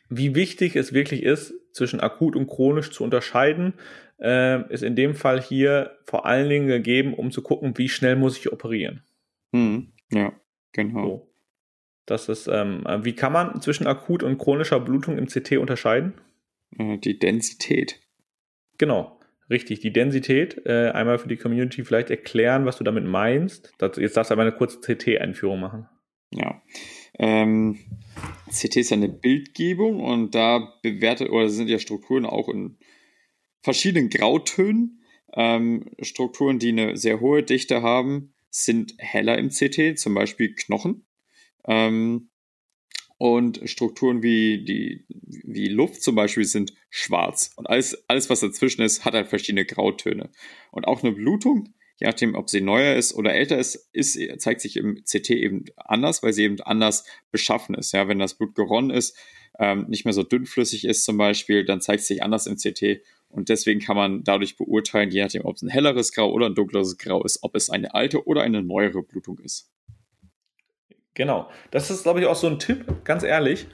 S2: wie wichtig es wirklich ist, zwischen akut und chronisch zu unterscheiden, äh, ist in dem Fall hier vor allen Dingen gegeben, um zu gucken, wie schnell muss ich operieren.
S1: Hm, ja, genau. So.
S2: Das ist, ähm, wie kann man zwischen akut und chronischer Blutung im CT unterscheiden?
S1: Äh, die Densität.
S2: Genau. Richtig, die Densität, äh, einmal für die Community vielleicht erklären, was du damit meinst. Das, jetzt darfst du aber eine kurze CT-Einführung machen.
S1: Ja. Ähm, CT ist ja eine Bildgebung und da bewertet oder sind ja Strukturen auch in verschiedenen Grautönen. Ähm, Strukturen, die eine sehr hohe Dichte haben, sind heller im CT, zum Beispiel Knochen. Ähm, und Strukturen wie, die, wie Luft zum Beispiel sind schwarz. Und alles, alles, was dazwischen ist, hat halt verschiedene Grautöne. Und auch eine Blutung, je nachdem, ob sie neuer ist oder älter ist, ist, zeigt sich im CT eben anders, weil sie eben anders beschaffen ist. Ja, wenn das Blut geronnen ist, ähm, nicht mehr so dünnflüssig ist zum Beispiel, dann zeigt es sich anders im CT. Und deswegen kann man dadurch beurteilen, je nachdem, ob es ein helleres Grau oder ein dunkleres Grau ist, ob es eine alte oder eine neuere Blutung ist.
S2: Genau. Das ist, glaube ich, auch so ein Tipp, ganz ehrlich,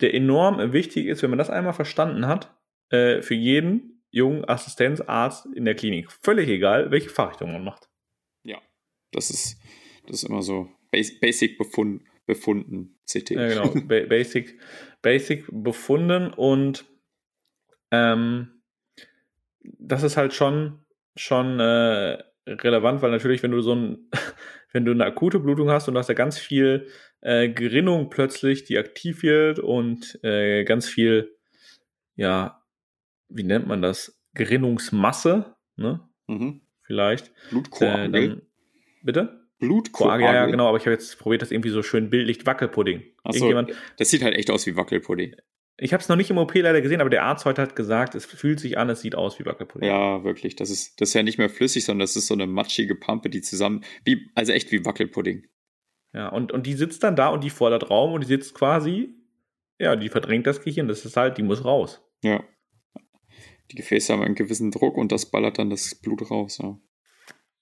S2: der enorm wichtig ist, wenn man das einmal verstanden hat, äh, für jeden jungen Assistenzarzt in der Klinik. Völlig egal, welche Fachrichtung man macht.
S1: Ja. Das ist, das ist immer so Basic Befund, befunden, CT.
S2: Ja, genau. Ba basic, basic befunden und ähm, das ist halt schon, schon äh, relevant, weil natürlich, wenn du so ein, wenn du eine akute Blutung hast und hast da ganz viel äh, Gerinnung plötzlich, die aktiv wird und äh, ganz viel, ja, wie nennt man das? Gerinnungsmasse, ne? Mhm. Vielleicht.
S1: Blutkoagel.
S2: Äh, bitte?
S1: Blutkoagel.
S2: Ja, ja, genau, aber ich habe jetzt probiert, das irgendwie so schön bildlich Wackelpudding.
S1: Achso, das sieht halt echt aus wie Wackelpudding.
S2: Ich habe es noch nicht im OP leider gesehen, aber der Arzt heute hat gesagt, es fühlt sich an, es sieht aus wie Wackelpudding.
S1: Ja, wirklich. Das ist, das ist ja nicht mehr flüssig, sondern das ist so eine matschige Pampe, die zusammen, wie, also echt wie Wackelpudding.
S2: Ja, und, und die sitzt dann da und die fordert Raum und die sitzt quasi, ja, die verdrängt das Gehirn. Das ist halt, die muss raus.
S1: Ja. Die Gefäße haben einen gewissen Druck und das ballert dann das Blut raus, ja.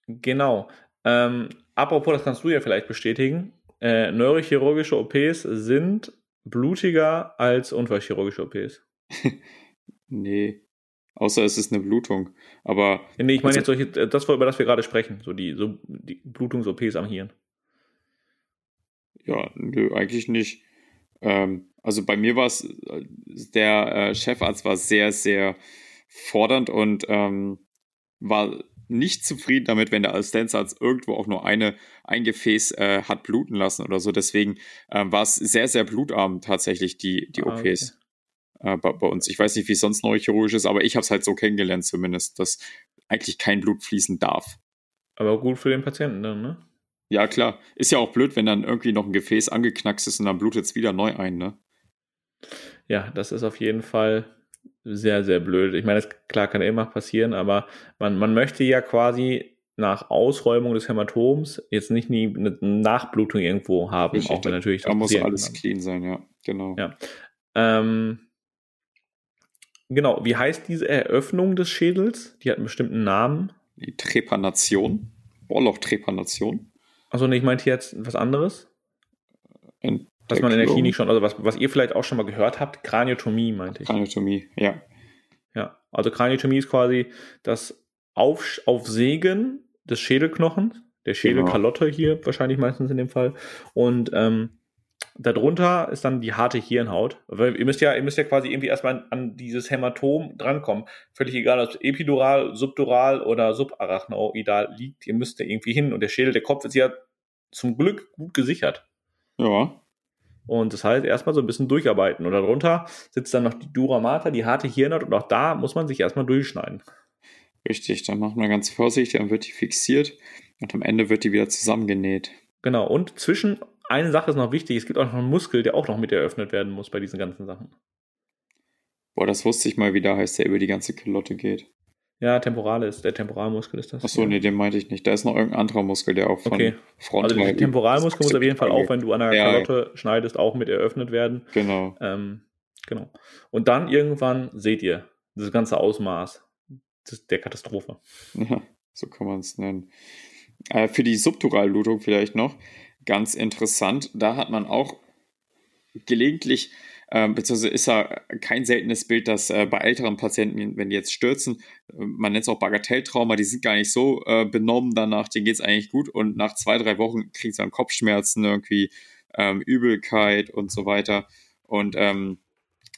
S2: Genau. Ähm, apropos, das kannst du ja vielleicht bestätigen. Äh, neurochirurgische OPs sind blutiger als unfallchirurgische OPs.
S1: nee. Außer es ist eine Blutung. Aber.
S2: Nee, ich meine also, jetzt solche, das, über das wir gerade sprechen, so die, so die Blutungs-OPs am Hirn.
S1: Ja, nö, eigentlich nicht. Ähm, also bei mir war es, der äh, Chefarzt war sehr, sehr fordernd und ähm, war nicht zufrieden damit, wenn der Assistenzarzt irgendwo auch nur eine, ein Gefäß äh, hat bluten lassen oder so. Deswegen äh, war es sehr, sehr blutarm tatsächlich, die, die ah, OPs okay. äh, bei, bei, uns. Ich weiß nicht, wie es sonst neurochirurgisch ist, aber ich habe es halt so kennengelernt zumindest, dass eigentlich kein Blut fließen darf.
S2: Aber gut für den Patienten dann, ne?
S1: Ja, klar. Ist ja auch blöd, wenn dann irgendwie noch ein Gefäß angeknackst ist und dann blutet es wieder neu ein, ne?
S2: Ja, das ist auf jeden Fall sehr, sehr blöd. Ich meine, das, klar kann immer passieren, aber man, man möchte ja quasi nach Ausräumung des Hämatoms jetzt nicht nie eine Nachblutung irgendwo haben,
S1: Richtig, auch wenn natürlich da muss alles kann. clean sein, ja, genau.
S2: Ja. Ähm, genau, wie heißt diese Eröffnung des Schädels? Die hat einen bestimmten Namen.
S1: Die Trepanation, Bohrloch-Trepanation.
S2: Achso, nee, ich meinte jetzt was anderes. Ent was man in der Klinik schon, also was, was ihr vielleicht auch schon mal gehört habt, Kraniotomie, meinte ich.
S1: Kraniotomie, ja.
S2: Ja, also Kraniotomie ist quasi das Auf, Aufsägen des Schädelknochens, der Schädelkalotte genau. hier wahrscheinlich meistens in dem Fall. Und ähm, darunter ist dann die harte Hirnhaut. Weil ihr müsst ja, ihr müsst ja quasi irgendwie erstmal an, an dieses Hämatom drankommen. Völlig egal, ob es epidural, subdural oder subarachnoidal liegt, ihr müsst da irgendwie hin. Und der Schädel, der Kopf ist ja zum Glück gut gesichert.
S1: Ja.
S2: Und das heißt, erstmal so ein bisschen durcharbeiten. Und darunter sitzt dann noch die Dura Mater, die harte Hirnhaut. Und auch da muss man sich erstmal durchschneiden.
S1: Richtig, dann macht man ganz vorsichtig, dann wird die fixiert und am Ende wird die wieder zusammengenäht.
S2: Genau, und zwischen, eine Sache ist noch wichtig, es gibt auch noch einen Muskel, der auch noch mit eröffnet werden muss bei diesen ganzen Sachen.
S1: Boah, das wusste ich mal, wie der heißt, der über die ganze Kalotte geht.
S2: Ja, Temporalis, der Temporalmuskel ist das.
S1: Achso,
S2: ja.
S1: nee, den meinte ich nicht. Da ist noch irgendein anderer Muskel, der auch von okay.
S2: Front Also der Temporalmuskel muss auf jeden Fall auch, wenn du an der ja, Kalotte schneidest, auch mit eröffnet werden.
S1: Genau.
S2: Ähm, genau. Und dann irgendwann seht ihr das ganze Ausmaß der Katastrophe.
S1: Ja, so kann man es nennen. Äh, für die Subduralblutung vielleicht noch ganz interessant. Da hat man auch gelegentlich beziehungsweise ist ja kein seltenes Bild, dass äh, bei älteren Patienten, wenn die jetzt stürzen, äh, man nennt es auch Bagatelltrauma, die sind gar nicht so äh, benommen danach, denen geht es eigentlich gut und nach zwei, drei Wochen kriegen sie dann Kopfschmerzen, irgendwie ähm, Übelkeit und so weiter und ähm,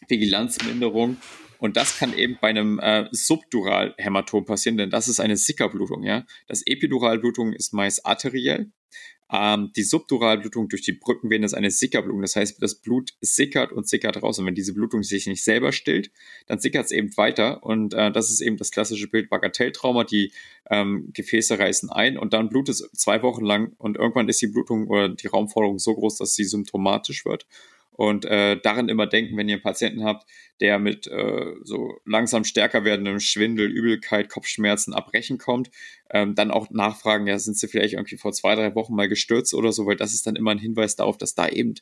S1: Vigilanzminderung. Und das kann eben bei einem äh, Subduralhämatom passieren, denn das ist eine Sickerblutung. Ja? Das Epiduralblutung ist meist arteriell. Ähm, die Subduralblutung durch die Brückenvene ist eine Sickerblutung. Das heißt, das Blut sickert und sickert raus. Und wenn diese Blutung sich nicht selber stillt, dann sickert es eben weiter. Und äh, das ist eben das klassische Bild Bagatelltrauma. Die ähm, Gefäße reißen ein und dann blutet es zwei Wochen lang. Und irgendwann ist die Blutung oder die Raumforderung so groß, dass sie symptomatisch wird. Und äh, daran immer denken, wenn ihr einen Patienten habt, der mit äh, so langsam stärker werdendem Schwindel, Übelkeit, Kopfschmerzen, Abbrechen kommt, ähm, dann auch nachfragen, ja, sind sie vielleicht irgendwie vor zwei, drei Wochen mal gestürzt oder so, weil das ist dann immer ein Hinweis darauf, dass da eben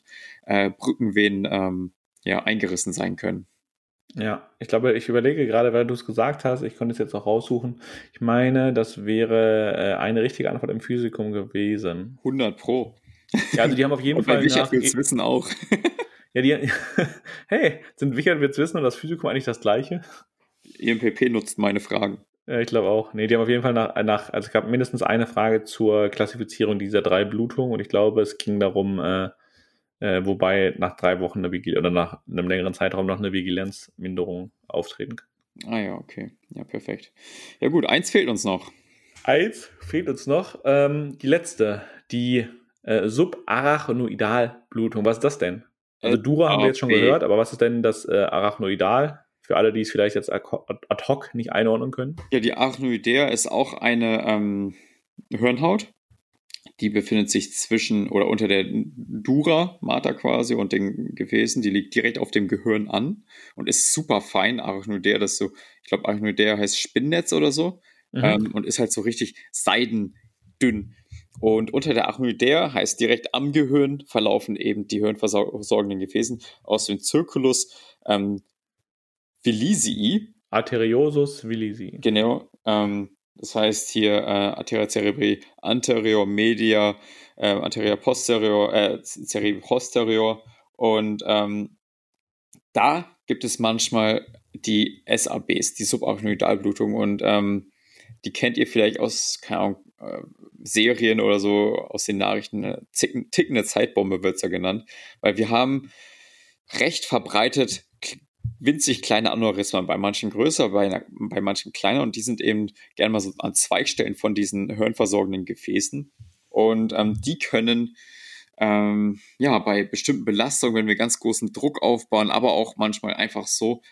S1: äh, Brückenvenen ähm, ja, eingerissen sein können.
S2: Ja, ich glaube, ich überlege gerade, weil du es gesagt hast, ich konnte es jetzt auch raussuchen. Ich meine, das wäre äh, eine richtige Antwort im Physikum gewesen.
S1: 100 Pro.
S2: Ja, also die haben auf jeden Fall.
S1: Nach, wissen auch.
S2: Ja, die, hey, sind Wichert wird's wissen und das Physikum eigentlich das gleiche?
S1: EMPP nutzt meine Fragen.
S2: Ja, ich glaube auch. Nee, die haben auf jeden Fall nach, nach, also es gab mindestens eine Frage zur Klassifizierung dieser drei Blutungen und ich glaube, es ging darum, äh, äh, wobei nach drei Wochen eine Vigil oder nach einem längeren Zeitraum noch eine Vigilenzminderung auftreten kann.
S1: Ah ja, okay. Ja, perfekt. Ja gut, eins fehlt uns noch.
S2: Eins fehlt uns noch. Ähm, die letzte, die äh, Subarachnoidalblutung. Was ist das denn? Also Dura haben wir jetzt schon gehört, aber was ist denn das äh, Arachnoidal? Für alle, die es vielleicht jetzt ad hoc nicht einordnen können.
S1: Ja, die Arachnoidea ist auch eine ähm, Hirnhaut. Die befindet sich zwischen oder unter der Dura, Mater quasi, und den Gefäßen. Die liegt direkt auf dem Gehirn an und ist super fein. Arachnoidea, das so, ich glaube, Arachnoidea heißt Spinnnetz oder so. Mhm. Ähm, und ist halt so richtig seidendünn. Und unter der Arachnoidea heißt direkt am Gehirn verlaufen eben die hirnversorgenden Gefäßen aus dem Circulus ähm, Villisii.
S2: Arteriosus Villisii.
S1: Genau. Ähm, das heißt hier äh, Arteria cerebri anterior, media, äh, anterior posterior, äh, cerebri posterior. Und ähm, da gibt es manchmal die SABs, die Subarachnoidalblutung. Und ähm, die kennt ihr vielleicht aus, keine Ahnung, äh, Serien oder so, aus den Nachrichten. Eine tickende Zeitbombe wird es ja genannt. Weil wir haben recht verbreitet winzig kleine Aneurysmen, bei manchen größer, bei, bei manchen kleiner und die sind eben gerne mal so an Zweigstellen von diesen hirnversorgenden Gefäßen und ähm, die können ähm, ja bei bestimmten Belastungen, wenn wir ganz großen Druck aufbauen, aber auch manchmal einfach so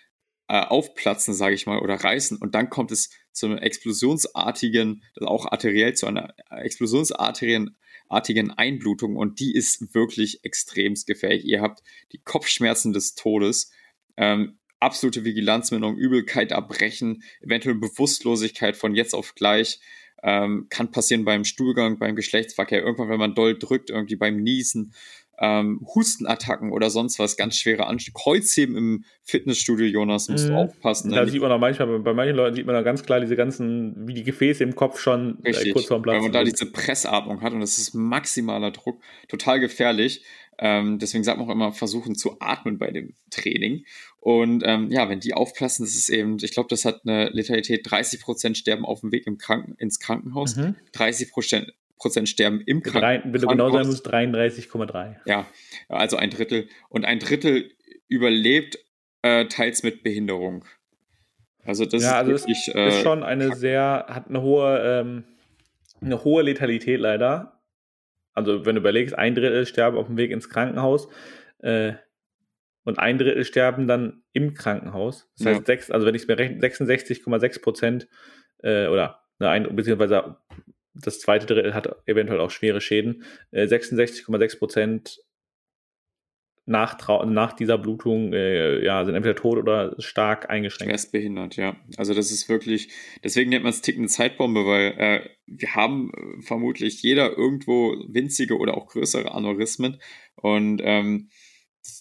S1: äh, aufplatzen, sage ich mal, oder reißen und dann kommt es zu einem explosionsartigen, auch arteriell zu einer explosionsartigen artigen Einblutung und die ist wirklich extremst gefährlich. Ihr habt die Kopfschmerzen des Todes ähm, absolute Vigilanzminderung, Übelkeit erbrechen, eventuell Bewusstlosigkeit von jetzt auf gleich. Ähm, kann passieren beim Stuhlgang, beim Geschlechtsverkehr, irgendwann, wenn man doll drückt, irgendwie beim Niesen, ähm, Hustenattacken oder sonst was, ganz schwere Anstiege. Kreuzheben im Fitnessstudio, Jonas, musst mhm. du aufpassen.
S2: Da sieht man auch manchmal, bei manchen Leuten sieht man da ganz klar diese ganzen, wie die Gefäße im Kopf schon
S1: äh, kurz vorm Platz. Weil man da diese Pressatmung hat und das ist maximaler Druck, total gefährlich. Ähm, deswegen sagt man auch immer, versuchen zu atmen bei dem Training. Und ähm, ja, wenn die aufplassen, das ist eben, ich glaube, das hat eine Letalität, 30% sterben auf dem Weg im Kranken ins Krankenhaus, mhm. 30% Prozent sterben im Krankenhaus.
S2: Wenn du genau sein musst, 33,3.
S1: Ja, also ein Drittel. Und ein Drittel überlebt äh, teils mit Behinderung.
S2: Also das ja, ist also wirklich, ist, äh, ist schon eine sehr, hat eine hohe, ähm, eine hohe Letalität leider also wenn du überlegst, ein Drittel sterben auf dem Weg ins Krankenhaus äh, und ein Drittel sterben dann im Krankenhaus. Das heißt, ja. sechs, also wenn ich es mir rechne, 66,6 Prozent äh, oder ne, ein, beziehungsweise das zweite Drittel hat eventuell auch schwere Schäden. Äh, 66,6 Prozent nach, nach dieser Blutung äh, ja, sind entweder tot oder stark eingeschränkt.
S1: Schwerst behindert, ja. Also das ist wirklich, deswegen nennt man es tickende Zeitbombe, weil äh, wir haben äh, vermutlich jeder irgendwo winzige oder auch größere Aneurysmen und ähm,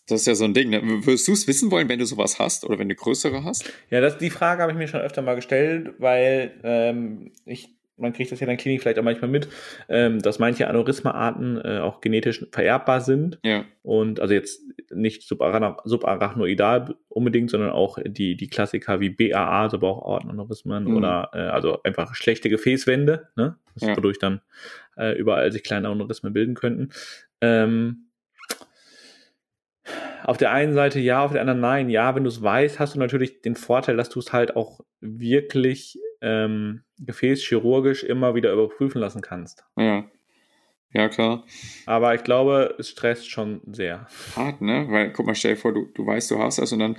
S1: das ist ja so ein Ding. Ne? Würdest du es wissen wollen, wenn du sowas hast oder wenn du größere hast?
S2: Ja, das, die Frage habe ich mir schon öfter mal gestellt, weil ähm, ich man kriegt das ja in der Klinik vielleicht auch manchmal mit, ähm, dass manche Aneurysma-Arten äh, auch genetisch vererbbar sind.
S1: Ja.
S2: Und also jetzt nicht subarachnoidal unbedingt, sondern auch die, die Klassiker wie BAA, also Bauchortenaneurysmen mhm. oder äh, also einfach schlechte Gefäßwände, ne? ja. wodurch dann äh, überall sich kleine Aneurysmen bilden könnten. Ähm, auf der einen Seite ja, auf der anderen nein. Ja, wenn du es weißt, hast du natürlich den Vorteil, dass du es halt auch wirklich ähm, gefäßchirurgisch immer wieder überprüfen lassen kannst.
S1: Ja. Ja, klar.
S2: Aber ich glaube, es stresst schon sehr.
S1: Hart, ne? Weil, guck mal, stell dir vor, du, du weißt, du hast das und dann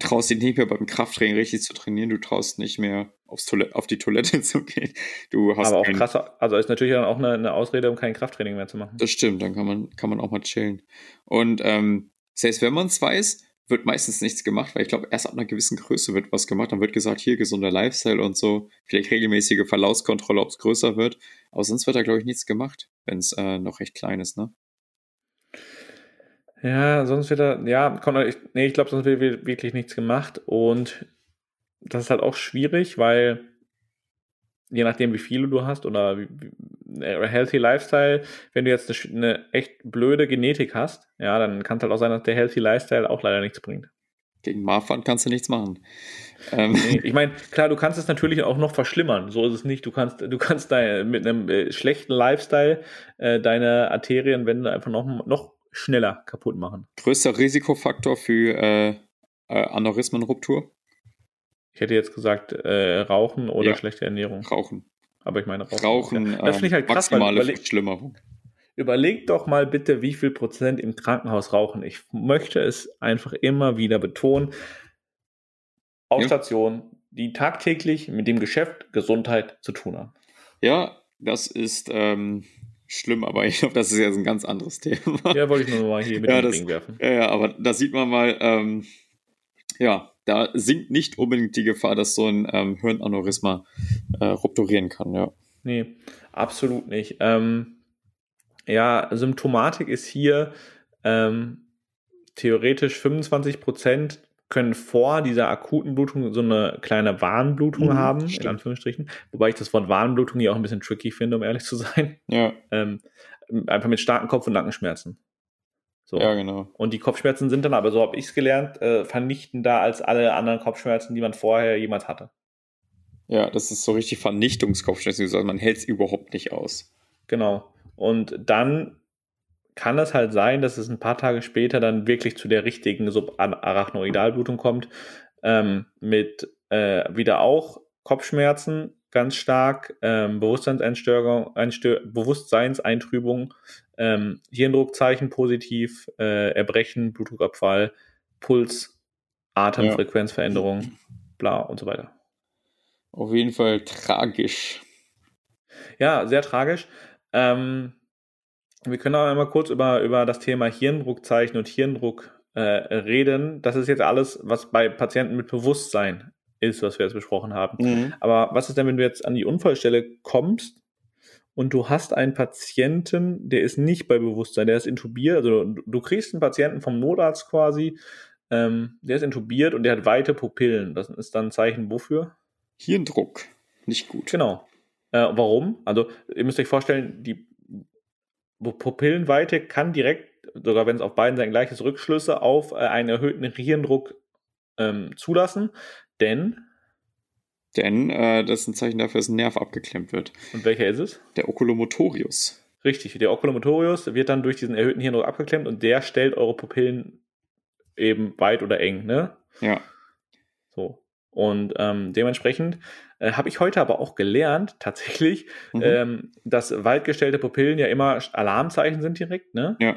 S1: traust dich nicht mehr beim Krafttraining richtig zu trainieren, du traust nicht mehr aufs Toilette, auf die Toilette zu gehen. Du hast
S2: Aber auch krass, also ist natürlich dann auch eine, eine, Ausrede, um kein Krafttraining mehr zu machen.
S1: Das stimmt, dann kann man, kann man auch mal chillen. Und ähm, heißt, wenn man es weiß, wird meistens nichts gemacht, weil ich glaube, erst ab einer gewissen Größe wird was gemacht. Dann wird gesagt, hier gesunder Lifestyle und so, vielleicht regelmäßige Verlaufskontrolle, ob es größer wird. Aber sonst wird da, glaube ich, nichts gemacht, wenn es äh, noch recht klein ist, ne?
S2: Ja, sonst wird da, ja, ich, nee, ich glaube, sonst wird wirklich nichts gemacht. Und das ist halt auch schwierig, weil je nachdem, wie viele du hast oder wie, äh, Healthy Lifestyle, wenn du jetzt eine, eine, echt blöde Genetik hast, ja, dann kann es halt auch sein, dass der Healthy Lifestyle auch leider nichts bringt.
S1: Gegen Marfan kannst du nichts machen.
S2: Ähm. Nee, ich meine, klar, du kannst es natürlich auch noch verschlimmern. So ist es nicht. Du kannst, du kannst da mit einem äh, schlechten Lifestyle äh, deine Arterienwände einfach noch, noch schneller kaputt machen.
S1: Größter Risikofaktor für äh, äh, Aneurysmenruptur?
S2: Ich hätte jetzt gesagt, äh, Rauchen oder ja. schlechte Ernährung.
S1: Rauchen.
S2: Aber ich meine Rauchen.
S1: Rauchen ja. das finde ich halt krass. Maximale weil, Verschlimmerung.
S2: Überleg doch mal bitte, wie viel Prozent im Krankenhaus rauchen. Ich möchte es einfach immer wieder betonen. Auf ja. Stationen, die tagtäglich mit dem Geschäft Gesundheit zu tun haben.
S1: Ja, das ist ähm, schlimm, aber ich glaube, das ist jetzt ein ganz anderes Thema.
S2: Ja, wollte ich nur mal hier mit
S1: ja,
S2: dem
S1: das, werfen. Ja, ja, aber da sieht man mal, ähm, ja, da sinkt nicht unbedingt die Gefahr, dass so ein ähm, Hirnaneurysma äh, rupturieren kann, ja.
S2: Nee, absolut nicht. Ähm, ja, Symptomatik ist hier ähm, theoretisch 25 Prozent können vor dieser akuten Blutung so eine kleine Warnblutung mhm, haben, stimmt. in Anführungsstrichen. Wobei ich das Wort Warnblutung hier auch ein bisschen tricky finde, um ehrlich zu sein.
S1: Ja.
S2: Ähm, einfach mit starken Kopf- und Nackenschmerzen. So.
S1: Ja, genau.
S2: Und die Kopfschmerzen sind dann aber, so habe ich es gelernt, äh, vernichtender als alle anderen Kopfschmerzen, die man vorher jemals hatte.
S1: Ja, das ist so richtig Vernichtungskopfschmerzen. Also man hält es überhaupt nicht aus.
S2: Genau. Und dann kann es halt sein, dass es ein paar Tage später dann wirklich zu der richtigen Subarachnoidalblutung kommt, ähm, mit äh, wieder auch Kopfschmerzen ganz stark, ähm, Bewusstseinseinstörung, Bewusstseinseintrübung, ähm, Hirndruckzeichen positiv, äh, Erbrechen, Blutdruckabfall, Puls, Atemfrequenzveränderung, ja. bla und so weiter.
S1: Auf jeden Fall tragisch.
S2: Ja, sehr tragisch. Ähm, wir können auch einmal kurz über, über das Thema Hirndruckzeichen und Hirndruck äh, reden. Das ist jetzt alles, was bei Patienten mit Bewusstsein ist, was wir jetzt besprochen haben. Mhm. Aber was ist denn, wenn du jetzt an die Unfallstelle kommst und du hast einen Patienten, der ist nicht bei Bewusstsein, der ist intubiert, also du kriegst einen Patienten vom Notarzt quasi, ähm, der ist intubiert und der hat weite Pupillen. Das ist dann ein Zeichen wofür?
S1: Hirndruck. Nicht gut.
S2: Genau. Äh, warum? Also, ihr müsst euch vorstellen, die Pupillenweite kann direkt, sogar wenn es auf beiden Seiten gleich ist, Rückschlüsse auf äh, einen erhöhten Hirndruck ähm, zulassen, denn.
S1: Denn äh, das ist ein Zeichen dafür, dass ein Nerv abgeklemmt wird.
S2: Und welcher ist es?
S1: Der Oculomotorius.
S2: Richtig, der Oculomotorius wird dann durch diesen erhöhten Hirndruck abgeklemmt und der stellt eure Pupillen eben weit oder eng, ne?
S1: Ja.
S2: So. Und ähm, dementsprechend äh, habe ich heute aber auch gelernt, tatsächlich, mhm. ähm, dass weitgestellte Pupillen ja immer Alarmzeichen sind direkt, ne?
S1: Ja.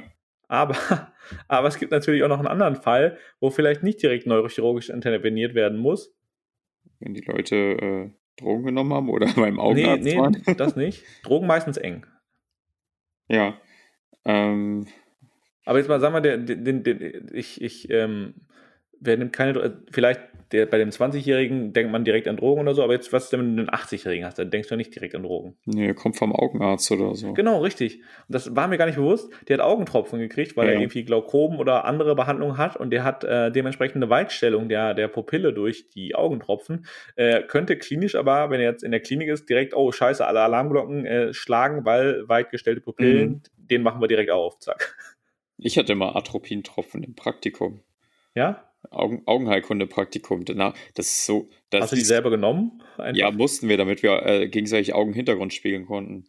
S2: Aber, aber es gibt natürlich auch noch einen anderen Fall, wo vielleicht nicht direkt neurochirurgisch interveniert werden muss.
S1: Wenn die Leute äh, Drogen genommen haben oder beim Augenarzt
S2: nee, nee, waren. das nicht. Drogen meistens eng.
S1: Ja. Ähm.
S2: Aber jetzt mal, sagen wir, den, den, den, ich, ich ähm, wer nimmt keine, vielleicht der, bei dem 20-Jährigen denkt man direkt an Drogen oder so, aber jetzt, was ist denn, wenn du einen 80-Jährigen hast, dann denkst du nicht direkt an Drogen.
S1: Nee, kommt vom Augenarzt oder so.
S2: Genau, richtig. Und das war mir gar nicht bewusst. Der hat Augentropfen gekriegt, weil ja. er irgendwie Glaukom oder andere Behandlungen hat und der hat äh, dementsprechend eine Weitstellung der, der Pupille durch die Augentropfen. Äh, könnte klinisch aber, wenn er jetzt in der Klinik ist, direkt, oh scheiße, alle Alarmglocken äh, schlagen, weil weitgestellte Pupillen, mhm. den machen wir direkt auf, zack.
S1: Ich hatte mal Atropintropfen im Praktikum.
S2: Ja?
S1: Augen, Augenheilkunde-Praktikum. Das ist so. Das
S2: Hast du die selber genommen?
S1: Einfach? Ja, mussten wir, damit wir äh, gegenseitig Augenhintergrund spiegeln konnten.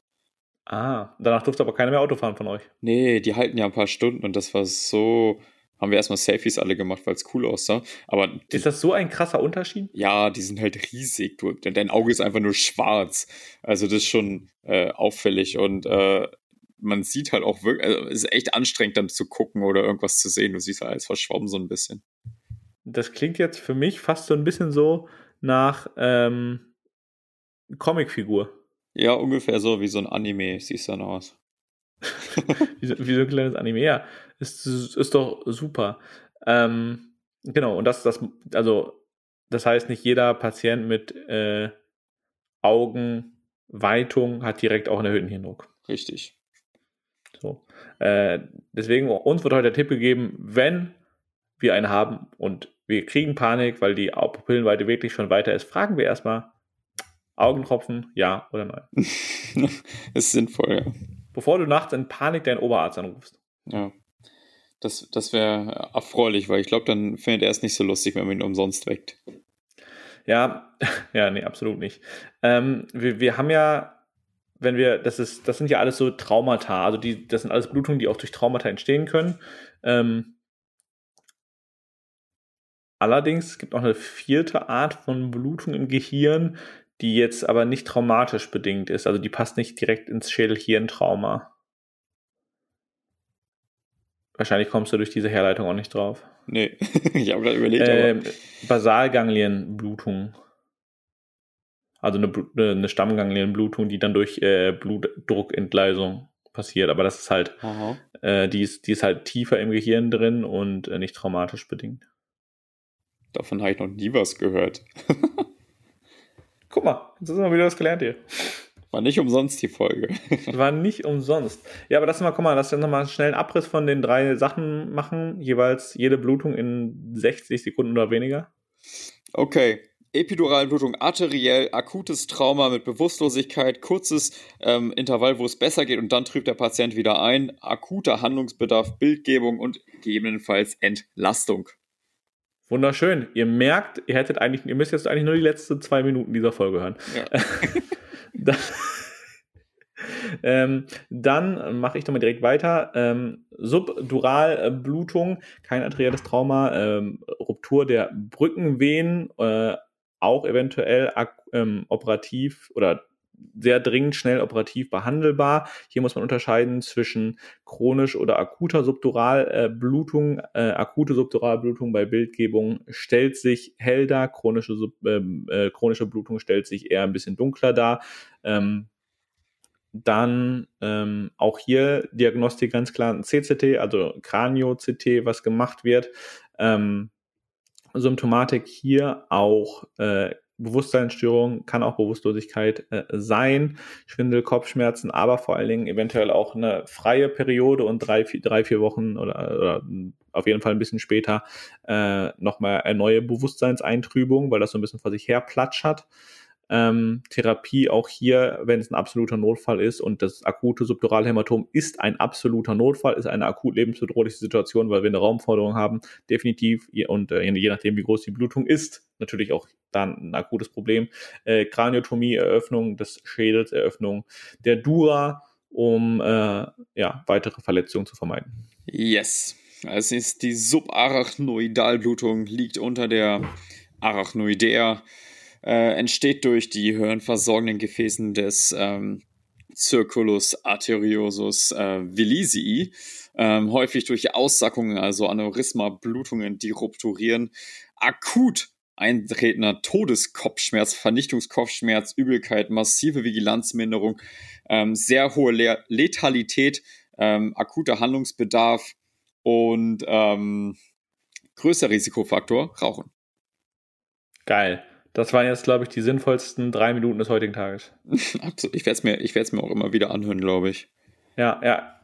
S2: Ah, danach durfte aber keiner mehr Auto fahren von euch.
S1: Nee, die halten ja ein paar Stunden und das war so. Haben wir erstmal Selfies alle gemacht, weil es cool aussah. Aber
S2: die, ist das so ein krasser Unterschied?
S1: Ja, die sind halt riesig. Du, dein Auge ist einfach nur schwarz. Also das ist schon äh, auffällig und äh, man sieht halt auch wirklich, also es ist echt anstrengend dann zu gucken oder irgendwas zu sehen. Du siehst alles verschwommen so ein bisschen
S2: das klingt jetzt für mich fast so ein bisschen so nach ähm, Comicfigur.
S1: Ja, ungefähr so wie so ein Anime siehst du dann aus.
S2: wie, so, wie, so, ein kleines Anime, ja. Ist, ist doch super. Ähm, genau, und das, das, also, das heißt, nicht jeder Patient mit äh, Augenweitung hat direkt auch einen erhöhten Hirndruck.
S1: Richtig.
S2: So. Äh, deswegen, uns wird heute der Tipp gegeben, wenn wir einen haben und wir kriegen Panik, weil die Pupillenweite wirklich schon weiter ist, fragen wir erstmal Augentropfen, ja oder nein.
S1: ist sinnvoll, ja.
S2: Bevor du nachts in Panik deinen Oberarzt anrufst.
S1: Ja. Das, das wäre erfreulich, weil ich glaube, dann findet er es nicht so lustig, wenn man ihn umsonst weckt.
S2: Ja, ja, nee, absolut nicht. Ähm, wir, wir haben ja wenn wir, das ist, das sind ja alles so Traumata, also die, das sind alles Blutungen, die auch durch Traumata entstehen können. Ähm, allerdings es gibt auch eine vierte Art von Blutung im Gehirn, die jetzt aber nicht traumatisch bedingt ist. Also die passt nicht direkt ins Schädel-Hirn-Trauma. Wahrscheinlich kommst du durch diese Herleitung auch nicht drauf.
S1: Nee, ich habe gerade überlegt.
S2: Ähm, Basalganglienblutung. Also eine, eine Stammganglienblutung, die dann durch äh, Blutdruckentgleisung passiert. Aber das ist halt, äh, die, ist, die ist halt tiefer im Gehirn drin und äh, nicht traumatisch bedingt.
S1: Davon habe ich noch nie was gehört.
S2: Guck mal, jetzt du mal wieder was gelernt hier.
S1: War nicht umsonst die Folge.
S2: War nicht umsonst. Ja, aber lass mal, guck mal, lass uns nochmal schnell einen Abriss von den drei Sachen machen. Jeweils jede Blutung in 60 Sekunden oder weniger.
S1: Okay. Epiduralblutung arteriell, akutes Trauma mit Bewusstlosigkeit, kurzes ähm, Intervall, wo es besser geht und dann trübt der Patient wieder ein, akuter Handlungsbedarf, Bildgebung und gegebenenfalls Entlastung.
S2: Wunderschön. Ihr merkt, ihr hättet eigentlich, ihr müsst jetzt eigentlich nur die letzten zwei Minuten dieser Folge hören. Ja. dann, ähm, dann mache ich doch mal direkt weiter. Ähm, Subduralblutung, kein arterielles Trauma, ähm, Ruptur der Brückenvenen, äh, auch eventuell ähm, operativ oder sehr dringend schnell operativ behandelbar. Hier muss man unterscheiden zwischen chronisch oder akuter Subduralblutung. Äh, äh, akute Subduralblutung bei Bildgebung stellt sich hell dar, chronische, ähm, äh, chronische Blutung stellt sich eher ein bisschen dunkler dar. Ähm, dann ähm, auch hier Diagnostik ganz klar ein CCT, also Kranio-CT, was gemacht wird. Ähm, Symptomatik hier auch äh, Bewusstseinsstörung, kann auch Bewusstlosigkeit äh, sein, Schwindel, Kopfschmerzen, aber vor allen Dingen eventuell auch eine freie Periode und drei, vier, drei, vier Wochen oder, oder auf jeden Fall ein bisschen später äh, nochmal eine neue Bewusstseinseintrübung, weil das so ein bisschen vor sich her platschert ähm, Therapie auch hier, wenn es ein absoluter Notfall ist und das akute Subduralhämatom ist ein absoluter Notfall, ist eine akut lebensbedrohliche Situation, weil wir eine Raumforderung haben, definitiv und äh, je nachdem, wie groß die Blutung ist, natürlich auch dann ein akutes Problem. Äh, Kraniotomie, Eröffnung des Schädels, Eröffnung der Dura, um äh, ja, weitere Verletzungen zu vermeiden.
S1: Yes. Es ist die Subarachnoidalblutung, liegt unter der Arachnoidea äh, entsteht durch die hörenversorgenden Gefäßen des ähm, Circulus arteriosus äh, villisii, ähm, häufig durch Aussackungen, also Aneurysma, Blutungen, die rupturieren, akut eintretender Todeskopfschmerz, Vernichtungskopfschmerz, Übelkeit, massive Vigilanzminderung, ähm, sehr hohe Le Letalität, ähm, akuter Handlungsbedarf und ähm, größter Risikofaktor, Rauchen.
S2: Geil. Das waren jetzt, glaube ich, die sinnvollsten drei Minuten des heutigen Tages.
S1: Ich werde es mir, mir auch immer wieder anhören, glaube ich.
S2: Ja, ja.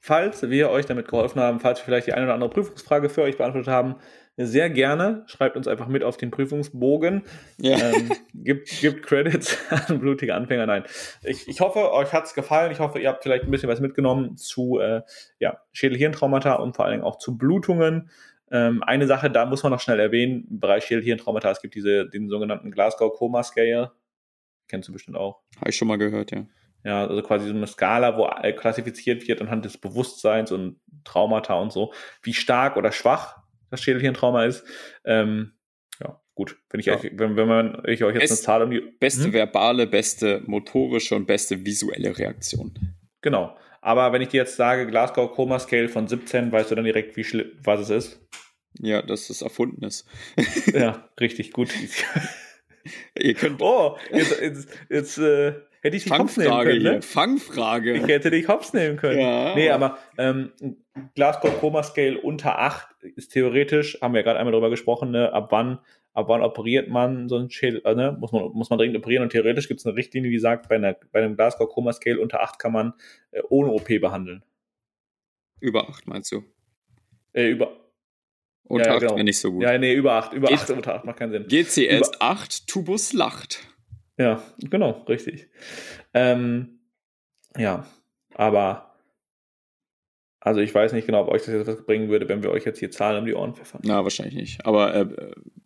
S2: Falls wir euch damit geholfen haben, falls wir vielleicht die eine oder andere Prüfungsfrage für euch beantwortet haben, sehr gerne. Schreibt uns einfach mit auf den Prüfungsbogen. Ja. Ähm, gibt, gibt Credits an blutige Anfänger. Nein. Ich, ich hoffe, euch hat es gefallen. Ich hoffe, ihr habt vielleicht ein bisschen was mitgenommen zu äh, ja, Schädel-Hirntraumata und vor allen Dingen auch zu Blutungen. Ähm, eine Sache, da muss man noch schnell erwähnen, im Bereich Schädelhirntraumata, es gibt diese, den sogenannten Glasgow Coma Scale. Kennst du bestimmt auch.
S1: Habe ich schon mal gehört, ja.
S2: Ja, also quasi so eine Skala, wo klassifiziert wird anhand des Bewusstseins und Traumata und so, wie stark oder schwach das Schädelhirntrauma ist. Ähm, ja, gut. Wenn, ich ja. euch, wenn, wenn man ich euch jetzt Best, eine Zahl um die.
S1: Beste hm? verbale, beste motorische und beste visuelle Reaktion.
S2: Genau. Aber wenn ich dir jetzt sage, Glasgow Coma Scale von 17, weißt du dann direkt, wie schlimm, was es ist?
S1: Ja, dass es erfunden ist.
S2: ja, richtig gut.
S1: Ihr könnt.
S2: Oh, jetzt, jetzt, jetzt äh, hätte ich dich
S1: hops nehmen können. Ne? Fangfrage.
S2: Ich hätte dich hops nehmen können. Ja. Nee, aber ähm, Glasgow Coma Scale unter 8 ist theoretisch, haben wir ja gerade einmal darüber gesprochen, ne, ab wann ab wann operiert man so einen Schädel, äh, ne? muss, man, muss man dringend operieren und theoretisch gibt es eine Richtlinie, die sagt, bei, einer, bei einem Glasgow Coma Scale unter 8 kann man äh, ohne OP behandeln.
S1: Über 8 meinst du?
S2: Äh, über.
S1: Unter ja, 8 genau. wäre nicht so gut.
S2: Ja, nee, über 8. Über G 8 unter 8 macht keinen Sinn.
S1: GCS über 8, Tubus lacht.
S2: Ja, genau, richtig. Ähm, ja, aber Also ich weiß nicht genau, ob euch das jetzt was bringen würde, wenn wir euch jetzt hier Zahlen um die Ohren pfeffern.
S1: Na, wahrscheinlich nicht. Aber äh,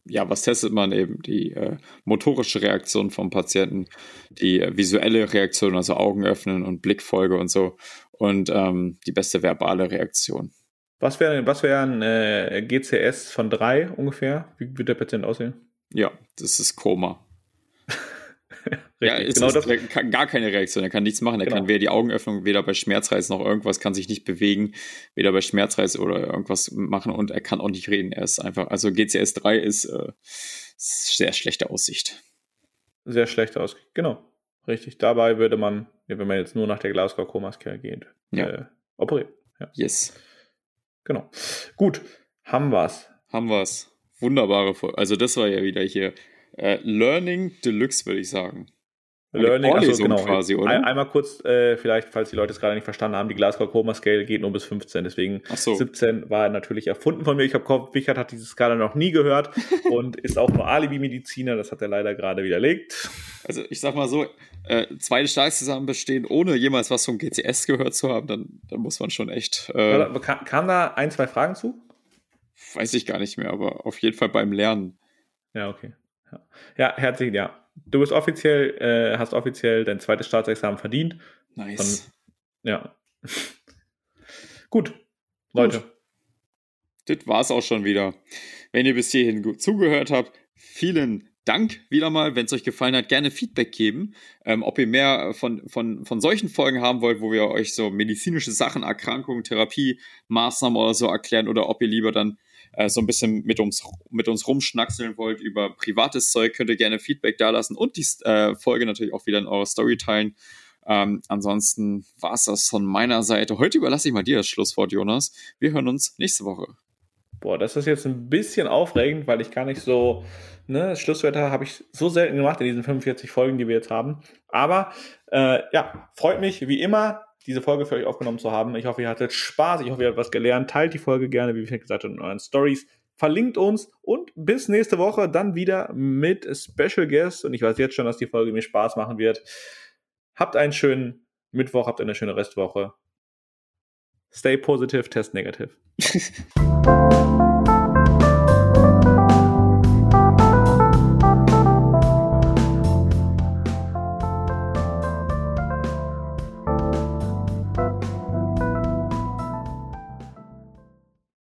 S1: ja, was testet man eben? Die äh, motorische Reaktion vom Patienten, die äh, visuelle Reaktion, also Augen öffnen und Blickfolge und so. Und ähm, die beste verbale Reaktion.
S2: Was wäre was wär ein äh, GCS von drei ungefähr? Wie wird der Patient aussehen?
S1: Ja, das ist Koma. Ja, ist genau das, kann gar keine Reaktion, er kann nichts machen, er genau. kann weder die Augenöffnung, weder bei Schmerzreiz noch irgendwas, kann sich nicht bewegen, weder bei Schmerzreiz oder irgendwas machen und er kann auch nicht reden. Er ist einfach, also GCS 3 ist äh, sehr schlechte Aussicht.
S2: Sehr schlechte Aussicht, genau. Richtig. Dabei würde man, wenn man jetzt nur nach der Glasgow-Komas-Care geht, ja. äh, operieren. Ja.
S1: Yes.
S2: Genau. Gut, haben wir's.
S1: Haben wir's. Wunderbare Folge. Also das war ja wieder hier äh, Learning Deluxe, würde ich sagen.
S2: Learning, also genau. Quasi, oder? Ein, einmal kurz, äh, vielleicht, falls die Leute es gerade nicht verstanden haben, die Glasgow Coma Scale geht nur bis 15, deswegen so. 17 war natürlich erfunden von mir. Ich habe Wichert hat diese Skala noch nie gehört und ist auch nur Alibi-Mediziner, das hat er leider gerade widerlegt.
S1: Also ich sag mal so, äh, zwei Stars zusammen bestehen, ohne jemals was vom GCS gehört zu haben, dann, dann muss man schon echt.
S2: Äh, kam, kam da ein, zwei Fragen zu?
S1: Weiß ich gar nicht mehr, aber auf jeden Fall beim Lernen.
S2: Ja, okay. Ja, ja herzlichen ja. Du bist offiziell, äh, hast offiziell dein zweites Staatsexamen verdient.
S1: Nice.
S2: Von, ja. Gut, Leute. Gut.
S1: Das war's auch schon wieder. Wenn ihr bis hierhin gut zugehört habt, vielen Dank wieder mal. Wenn es euch gefallen hat, gerne Feedback geben. Ähm, ob ihr mehr von, von, von solchen Folgen haben wollt, wo wir euch so medizinische Sachen, Erkrankungen, Therapie, Maßnahmen oder so erklären oder ob ihr lieber dann äh, so ein bisschen mit uns, mit uns rumschnackseln wollt über privates Zeug, könnt ihr gerne Feedback dalassen und die äh, Folge natürlich auch wieder in eurer Story teilen. Ähm, ansonsten war es das von meiner Seite. Heute überlasse ich mal dir das Schlusswort, Jonas. Wir hören uns nächste Woche.
S2: Boah, das ist jetzt ein bisschen aufregend, weil ich gar nicht so, ne, Schlusswörter habe ich so selten gemacht in diesen 45 Folgen, die wir jetzt haben. Aber äh, ja, freut mich wie immer diese Folge für euch aufgenommen zu haben. Ich hoffe, ihr hattet Spaß. Ich hoffe, ihr habt was gelernt. Teilt die Folge gerne, wie ich gesagt habe, in euren Stories. Verlinkt uns und bis nächste Woche dann wieder mit Special Guests. Und ich weiß jetzt schon, dass die Folge mir Spaß machen wird. Habt einen schönen Mittwoch, habt eine schöne Restwoche. Stay positive, test negative.